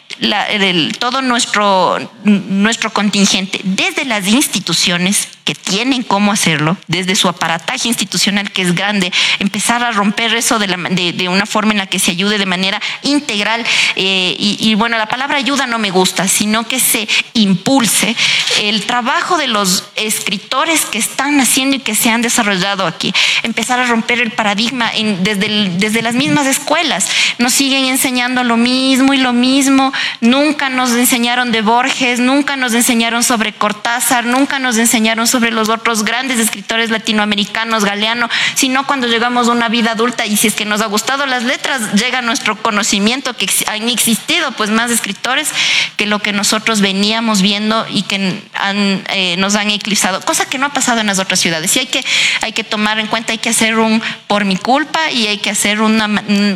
todo nuestro, nuestro contingente desde las instituciones que tienen cómo hacerlo, desde su aparataje institucional que es grande, empezar a romper eso de, la, de, una forma en la que se ayude de manera integral. Eh, y, bueno, la palabra ayuda no me gusta, sino que se impulse el trabajo de los escritores que están naciendo y que se han desarrollado aquí. Empezar a romper el paradigma desde, desde las mismas escuelas. Nos siguen enseñando lo mismo y lo mismo nunca nos enseñaron de Borges, nunca nos enseñaron sobre Cortázar, nunca nos enseñaron sobre los otros grandes escritores latinoamericanos, Galeano, sino cuando llegamos a una vida adulta y si es que nos ha gustado las letras, llega nuestro conocimiento que han existido pues más escritores que lo que nosotros veníamos viendo y que eh, nos han eclipsado, cosa que no ha pasado en las otras ciudades. Y hay que, hay que tomar en cuenta, hay que hacer un por mi culpa y hay que hacer una,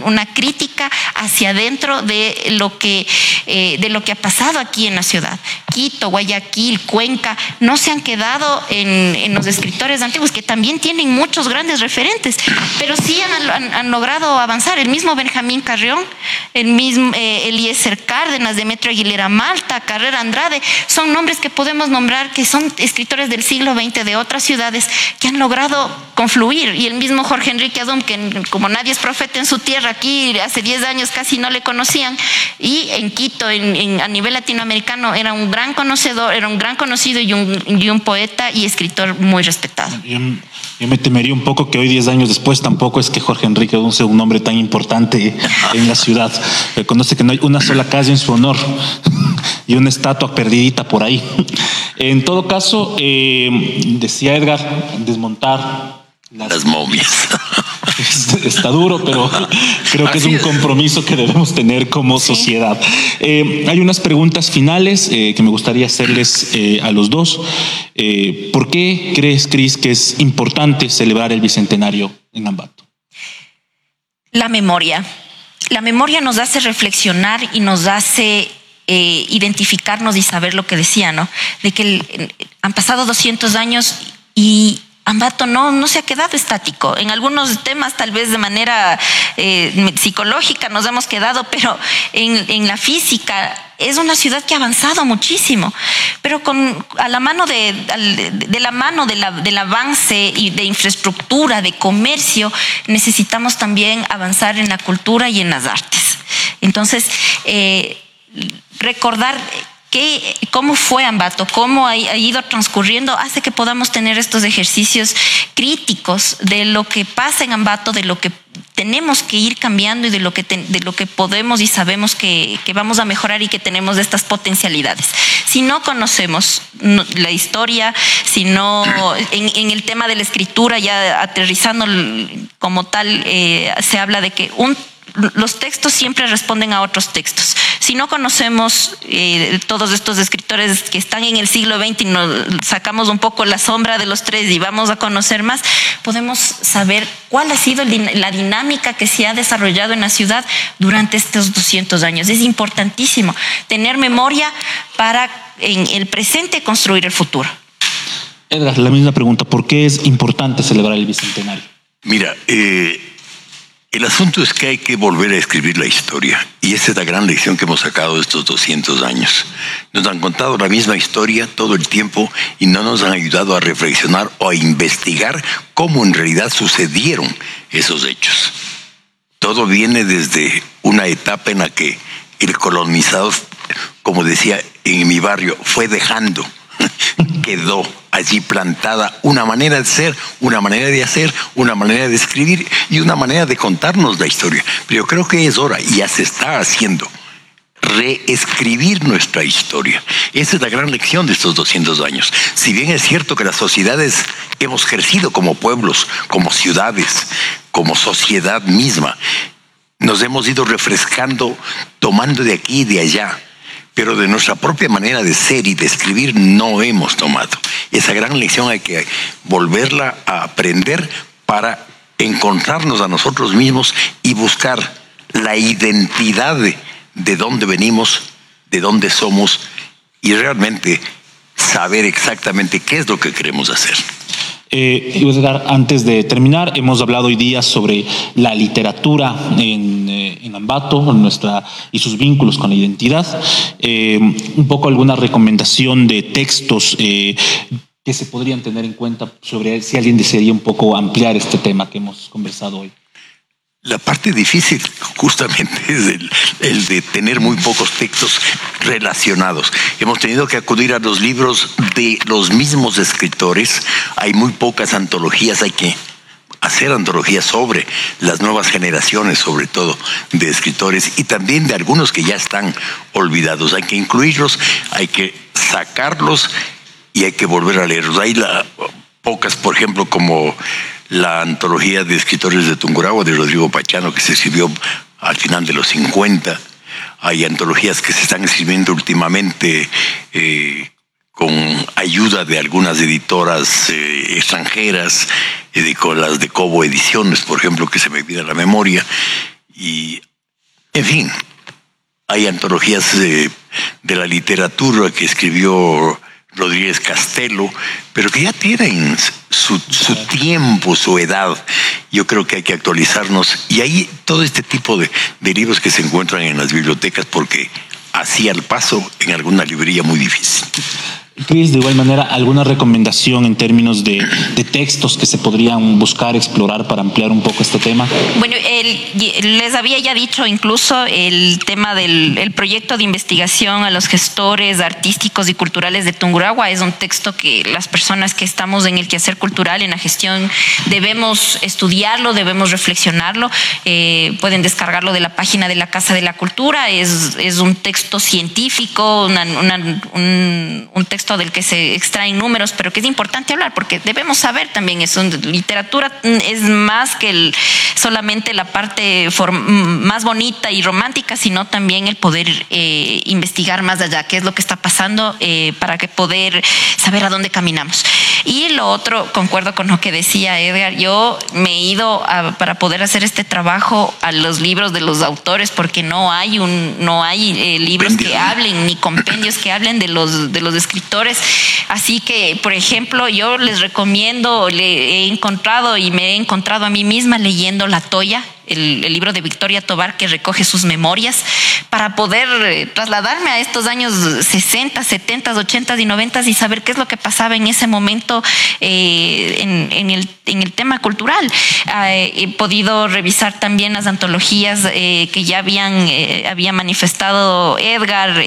una crítica hacia adentro de lo, que, eh, de lo que ha pasado aquí en la ciudad. Quito, Guayaquil, Cuenca, no se han quedado en, los escritores antiguos, que también tienen muchos grandes referentes, pero sí han, logrado avanzar. El mismo Benjamín Carrión, el mismo eh, Eliezer Cárdenas, Demetrio Aguilera Malta, Carrera Andrade, son nombres que podemos nombrar que son escritores del siglo XX de otras ciudades que han logrado confluir. Y el mismo Jorge Enrique Adum, que como nadie es profeta en su tierra, aquí hace 10 años casi no le conocían, y en Quito, a nivel latinoamericano, era un gran conocedor, era un gran conocido y un, poeta y escritor muy respetado. Yo, me temería un poco que hoy, 10 años después, tampoco es que Jorge Enrique Adum sea un nombre tan importante en la ciudad. Reconoce que no hay una sola calle en su honor y una estatua perdidita por ahí. En todo caso, eh, decía Edgar, desmontar las, momias. Está duro, pero creo que es un compromiso que debemos tener como sociedad. Eh, hay unas preguntas finales eh, que me gustaría hacerles a los dos. ¿Por qué crees, Cris, que es importante celebrar el bicentenario en Ambato? La memoria. La memoria nos hace reflexionar y nos hace eh, identificarnos y saber lo que decía, ¿no? De que han pasado 200 años y Ambato no, no se ha quedado estático. En algunos temas, tal vez de manera eh, psicológica, nos hemos quedado, pero en, la física es una ciudad que ha avanzado muchísimo. Pero con, a la mano de, de, la mano del avance y de infraestructura, de comercio, necesitamos también avanzar en la cultura y en las artes. Entonces, eh, recordar qué, cómo fue Ambato, cómo ha, ido transcurriendo, hace que podamos tener estos ejercicios críticos de lo que pasa en Ambato, de lo que tenemos que ir cambiando y de lo que, de lo que podemos y sabemos que, vamos a mejorar y que tenemos estas potencialidades. Si no conocemos la historia, si no, en, el tema de la escritura, ya aterrizando como tal, eh, se habla de que un los textos siempre responden a otros textos. Si no conocemos eh, todos estos escritores que están en el siglo XX y nos sacamos un poco la sombra de los tres y vamos a conocer más, podemos saber cuál ha sido la dinámica que se ha desarrollado en la ciudad durante estos 200 años. Es importantísimo tener memoria para en el presente construir el futuro. Edgar, la misma pregunta, ¿por qué es importante celebrar el Bicentenario? Mira, eh, el asunto es que hay que volver a escribir la historia. Y esa es la gran lección que hemos sacado de estos 200 años. Nos han contado la misma historia todo el tiempo y no nos han ayudado a reflexionar o a investigar cómo en realidad sucedieron esos hechos. Todo viene desde una etapa en la que el colonizador, como decía en mi barrio, fue dejando quedó allí plantada una manera de ser, una manera de hacer, una manera de escribir y una manera de contarnos la historia. Pero yo creo que es hora, y ya se está haciendo, reescribir nuestra historia. Esa es la gran lección de estos 200 años. Si bien es cierto que las sociedades hemos crecido como pueblos, como ciudades, como sociedad misma, nos hemos ido refrescando, tomando de aquí y de allá pero de nuestra propia manera de ser y de escribir no hemos tomado. Esa gran lección hay que volverla a aprender para encontrarnos a nosotros mismos y buscar la identidad de, de dónde venimos, de dónde somos y realmente saber exactamente qué es lo que queremos hacer. Eh, antes de terminar, hemos hablado hoy día sobre la literatura en, eh, Ambato nuestra, y sus vínculos con la identidad. Eh, un poco alguna recomendación de textos eh, que se podrían tener en cuenta sobre si alguien desearía un poco ampliar este tema que hemos conversado hoy. La parte difícil justamente es el, de tener muy pocos textos relacionados. Hemos tenido que acudir a los libros de los mismos escritores. Hay muy pocas antologías, hay que hacer antologías sobre las nuevas generaciones, sobre todo de escritores y también de algunos que ya están olvidados. Hay que incluirlos, hay que sacarlos y hay que volver a leerlos. Hay la, pocas, por ejemplo, como la antología de escritores de Tungurahua de Rodrigo Pachano, que se escribió al final de los 50. Hay antologías que se están escribiendo últimamente eh, con ayuda de algunas editoras eh, extranjeras, eh, con las de Cobo Ediciones, por ejemplo, que se me pide la memoria. Y, en fin, hay antologías de la literatura que escribió Rodríguez Castelo, pero que ya tienen su, tiempo, su edad. Yo creo que hay que actualizarnos. Y hay todo este tipo de, de libros que se encuentran en las bibliotecas porque así al paso en alguna librería muy difícil. Cris, de igual manera, ¿alguna recomendación en términos de, textos que se podrían buscar, explorar para ampliar un poco este tema? Bueno, les había ya dicho incluso el tema del proyecto de investigación a los gestores artísticos y culturales de Tungurahua. Es un texto que las personas que estamos en el quehacer cultural, en la gestión, debemos estudiarlo, debemos reflexionarlo. Eh, pueden descargarlo de la página de la Casa de la Cultura. Es, es un texto científico, un, un texto del que se extraen números, pero que es importante hablar porque debemos saber también eso. Literatura es más que solamente la parte más bonita y romántica, sino también el poder eh, investigar más allá qué es lo que está pasando eh, para que poder saber a dónde caminamos. Y lo otro, concuerdo con lo que decía Edgar, yo me he ido para poder hacer este trabajo a los libros de los autores porque no hay un no hay eh, libros que hablen ni compendios que hablen de los de los escritores. Así que, por ejemplo, yo les recomiendo, le he encontrado y me he encontrado a mí misma leyendo La Toya el, libro de Victoria Tobar que recoge sus memorias, para poder eh, trasladarme a estos años 60, 70, 80 y 90 y saber qué es lo que pasaba en ese momento eh, en, el, en, el, tema cultural. Ah, he podido revisar también las antologías eh, que ya habían había manifestado Edgar,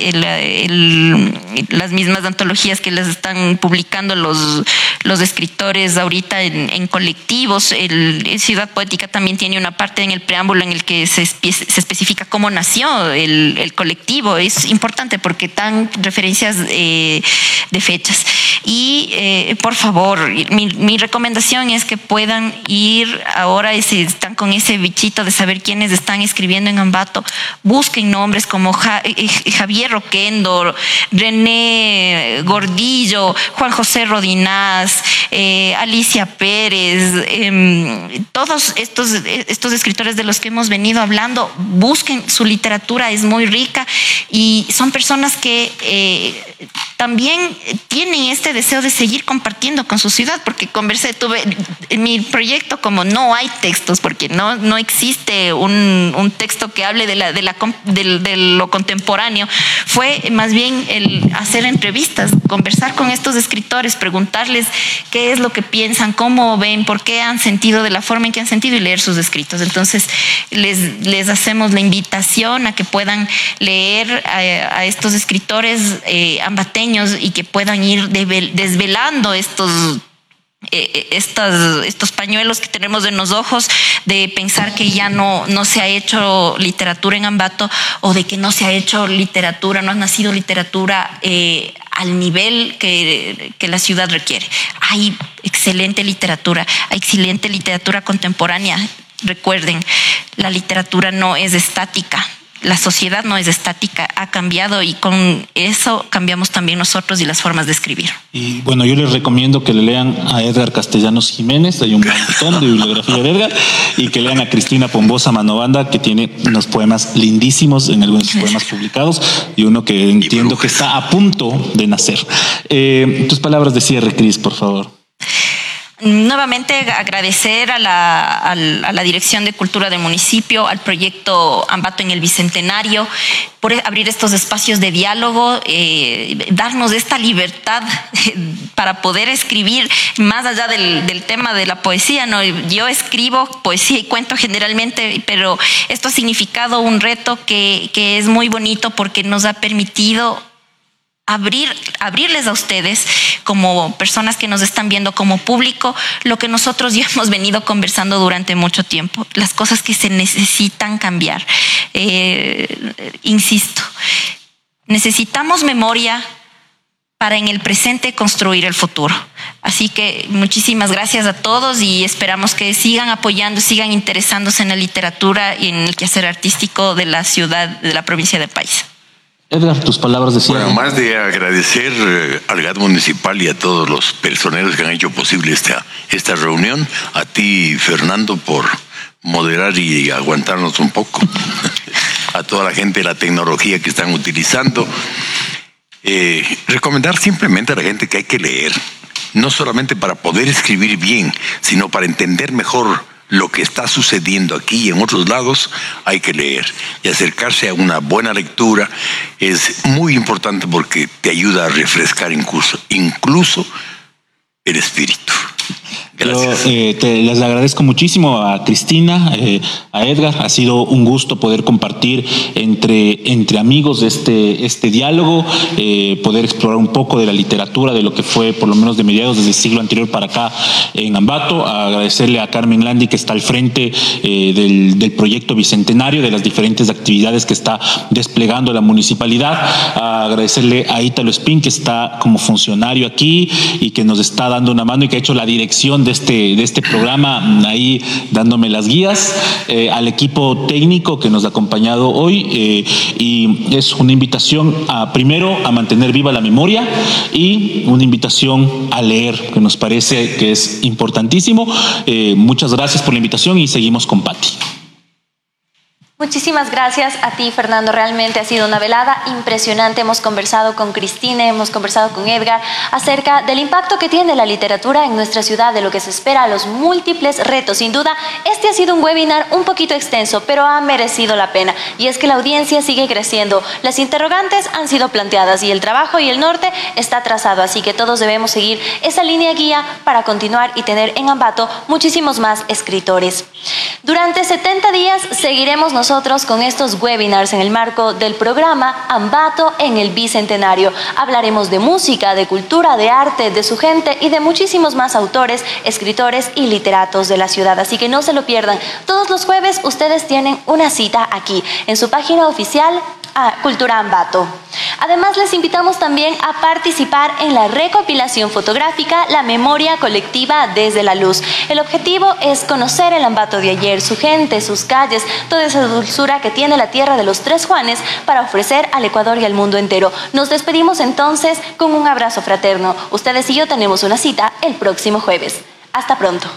las mismas antologías que les están publicando los, los escritores ahorita en, colectivos. El, Ciudad Poética también tiene una parte en el preámbulo en el que se, especifica cómo nació el, colectivo. Es importante porque dan referencias eh, de fechas. Y eh, por favor, mi, mi, recomendación es que puedan ir ahora, si están con ese bichito de saber quiénes están escribiendo en Ambato, busquen nombres como eh, Javier Roquendo, René Gordillo, Juan José Rodinás, Alicia Pérez, em, todos estos, estos escritores de los que hemos venido hablando, busquen su literatura, es muy rica y son personas que eh, también tienen este deseo de seguir compartiendo con su ciudad, porque conversé, tuve en mi proyecto como no hay textos, porque no, no existe un, un texto que hable de, la, de, la, de, lo contemporáneo, fue más bien el hacer entrevistas, conversar con estos escritores, preguntarles qué es lo que piensan, cómo ven, por qué han sentido de la forma en que han sentido y leer sus escritos. Entonces, entonces, les, les hacemos la invitación a que puedan leer a, estos escritores eh, ambateños y que puedan ir desvelando estos eh, eh, estos pañuelos que tenemos en los ojos de pensar que ya no, no se ha hecho literatura en Ambato o de que no se ha hecho literatura, no ha nacido literatura al nivel que, que, la ciudad requiere. Hay excelente literatura, hay excelente literatura contemporánea Recuerden, la literatura no es estática, la sociedad no es estática, ha cambiado y con eso cambiamos también nosotros y las formas de escribir. Y bueno, yo les recomiendo que le lean a Edgar Castellanos Jiménez, hay un montón de bibliografía de Edgar, y que lean a Cristina Pombosa Manovanda, que tiene unos poemas lindísimos en algunos de sus poemas publicados, y uno que entiendo que está a punto de nacer. Eh, tus palabras de cierre, Cris, por favor. Nuevamente agradecer a la, Dirección de Cultura del municipio, al proyecto Ambato en el Bicentenario, por abrir estos espacios de diálogo, eh, darnos esta libertad para poder escribir más allá del, tema de la poesía. ¿no? Yo escribo poesía y cuento generalmente, pero esto ha significado un reto que, que es muy bonito porque nos ha permitido abrir, abrirles a ustedes como personas que nos están viendo como público lo que nosotros ya hemos venido conversando durante mucho tiempo, las cosas que se necesitan cambiar. Eh, insisto, necesitamos memoria para en el presente construir el futuro. Así que muchísimas gracias a todos y esperamos que sigan apoyando, sigan interesándose en la literatura y en el quehacer artístico de la ciudad, de la provincia de País. Edgar, tus palabras de cierre. Bueno, más de agradecer eh, al GAT municipal y a todos los personeros que han hecho posible esta, esta reunión, a ti, Fernando, por moderar y aguantarnos un poco, a toda la gente la tecnología que están utilizando. Eh, recomendar simplemente a la gente que hay que leer, no solamente para poder escribir bien, sino para entender mejor lo que está sucediendo aquí y en otros lados, hay que leer. Y acercarse a una buena lectura es muy importante porque te ayuda a refrescar incluso, incluso el espíritu. Yo eh, te, les agradezco muchísimo a Cristina, eh, a Edgar. Ha sido un gusto poder compartir entre, entre amigos este, este diálogo, eh, poder explorar un poco de la literatura, de lo que fue por lo menos de mediados desde el siglo anterior para acá en Ambato. agradecerle a Carmen Landi que está al frente del, del, proyecto bicentenario, de las diferentes actividades que está desplegando la municipalidad. agradecerle a Ítalo Espín que está como funcionario aquí y que nos está dando una mano y que ha hecho la dirección de este, de este programa, ahí dándome las guías, eh, al equipo técnico que nos ha acompañado hoy eh, y es una invitación a primero a mantener viva la memoria y una invitación a leer, que nos parece que es importantísimo. Eh, muchas gracias por la invitación y seguimos con Patti. Muchísimas gracias a ti, Fernando. Realmente ha sido una velada impresionante. Hemos conversado con Cristina, hemos conversado con Edgar acerca del impacto que tiene la literatura en nuestra ciudad, de lo que se espera, los múltiples retos. Sin duda, este ha sido un webinar un poquito extenso, pero ha merecido la pena. Y es que la audiencia sigue creciendo. Las interrogantes han sido planteadas y el trabajo y el norte está trazado. Así que todos debemos seguir esa línea guía para continuar y tener en Ambato muchísimos más escritores. Durante 70 días seguiremos nosotros con estos webinars en el marco del programa Ambato en el Bicentenario. Hablaremos de música, de cultura, de arte, de su gente y de muchísimos más autores, escritores y literatos de la ciudad. Así que no se lo pierdan. Todos los jueves ustedes tienen una cita aquí en su página oficial Cultura Ambato. Además, les invitamos también a participar en la recopilación fotográfica La Memoria Colectiva desde la Luz. El objetivo es conocer el Ambato de ayer, su gente, sus calles, toda esa dulzura que tiene la tierra de los Tres Juanes para ofrecer al Ecuador y al mundo entero. Nos despedimos entonces con un abrazo fraterno. Ustedes y yo tenemos una cita el próximo jueves. Hasta pronto.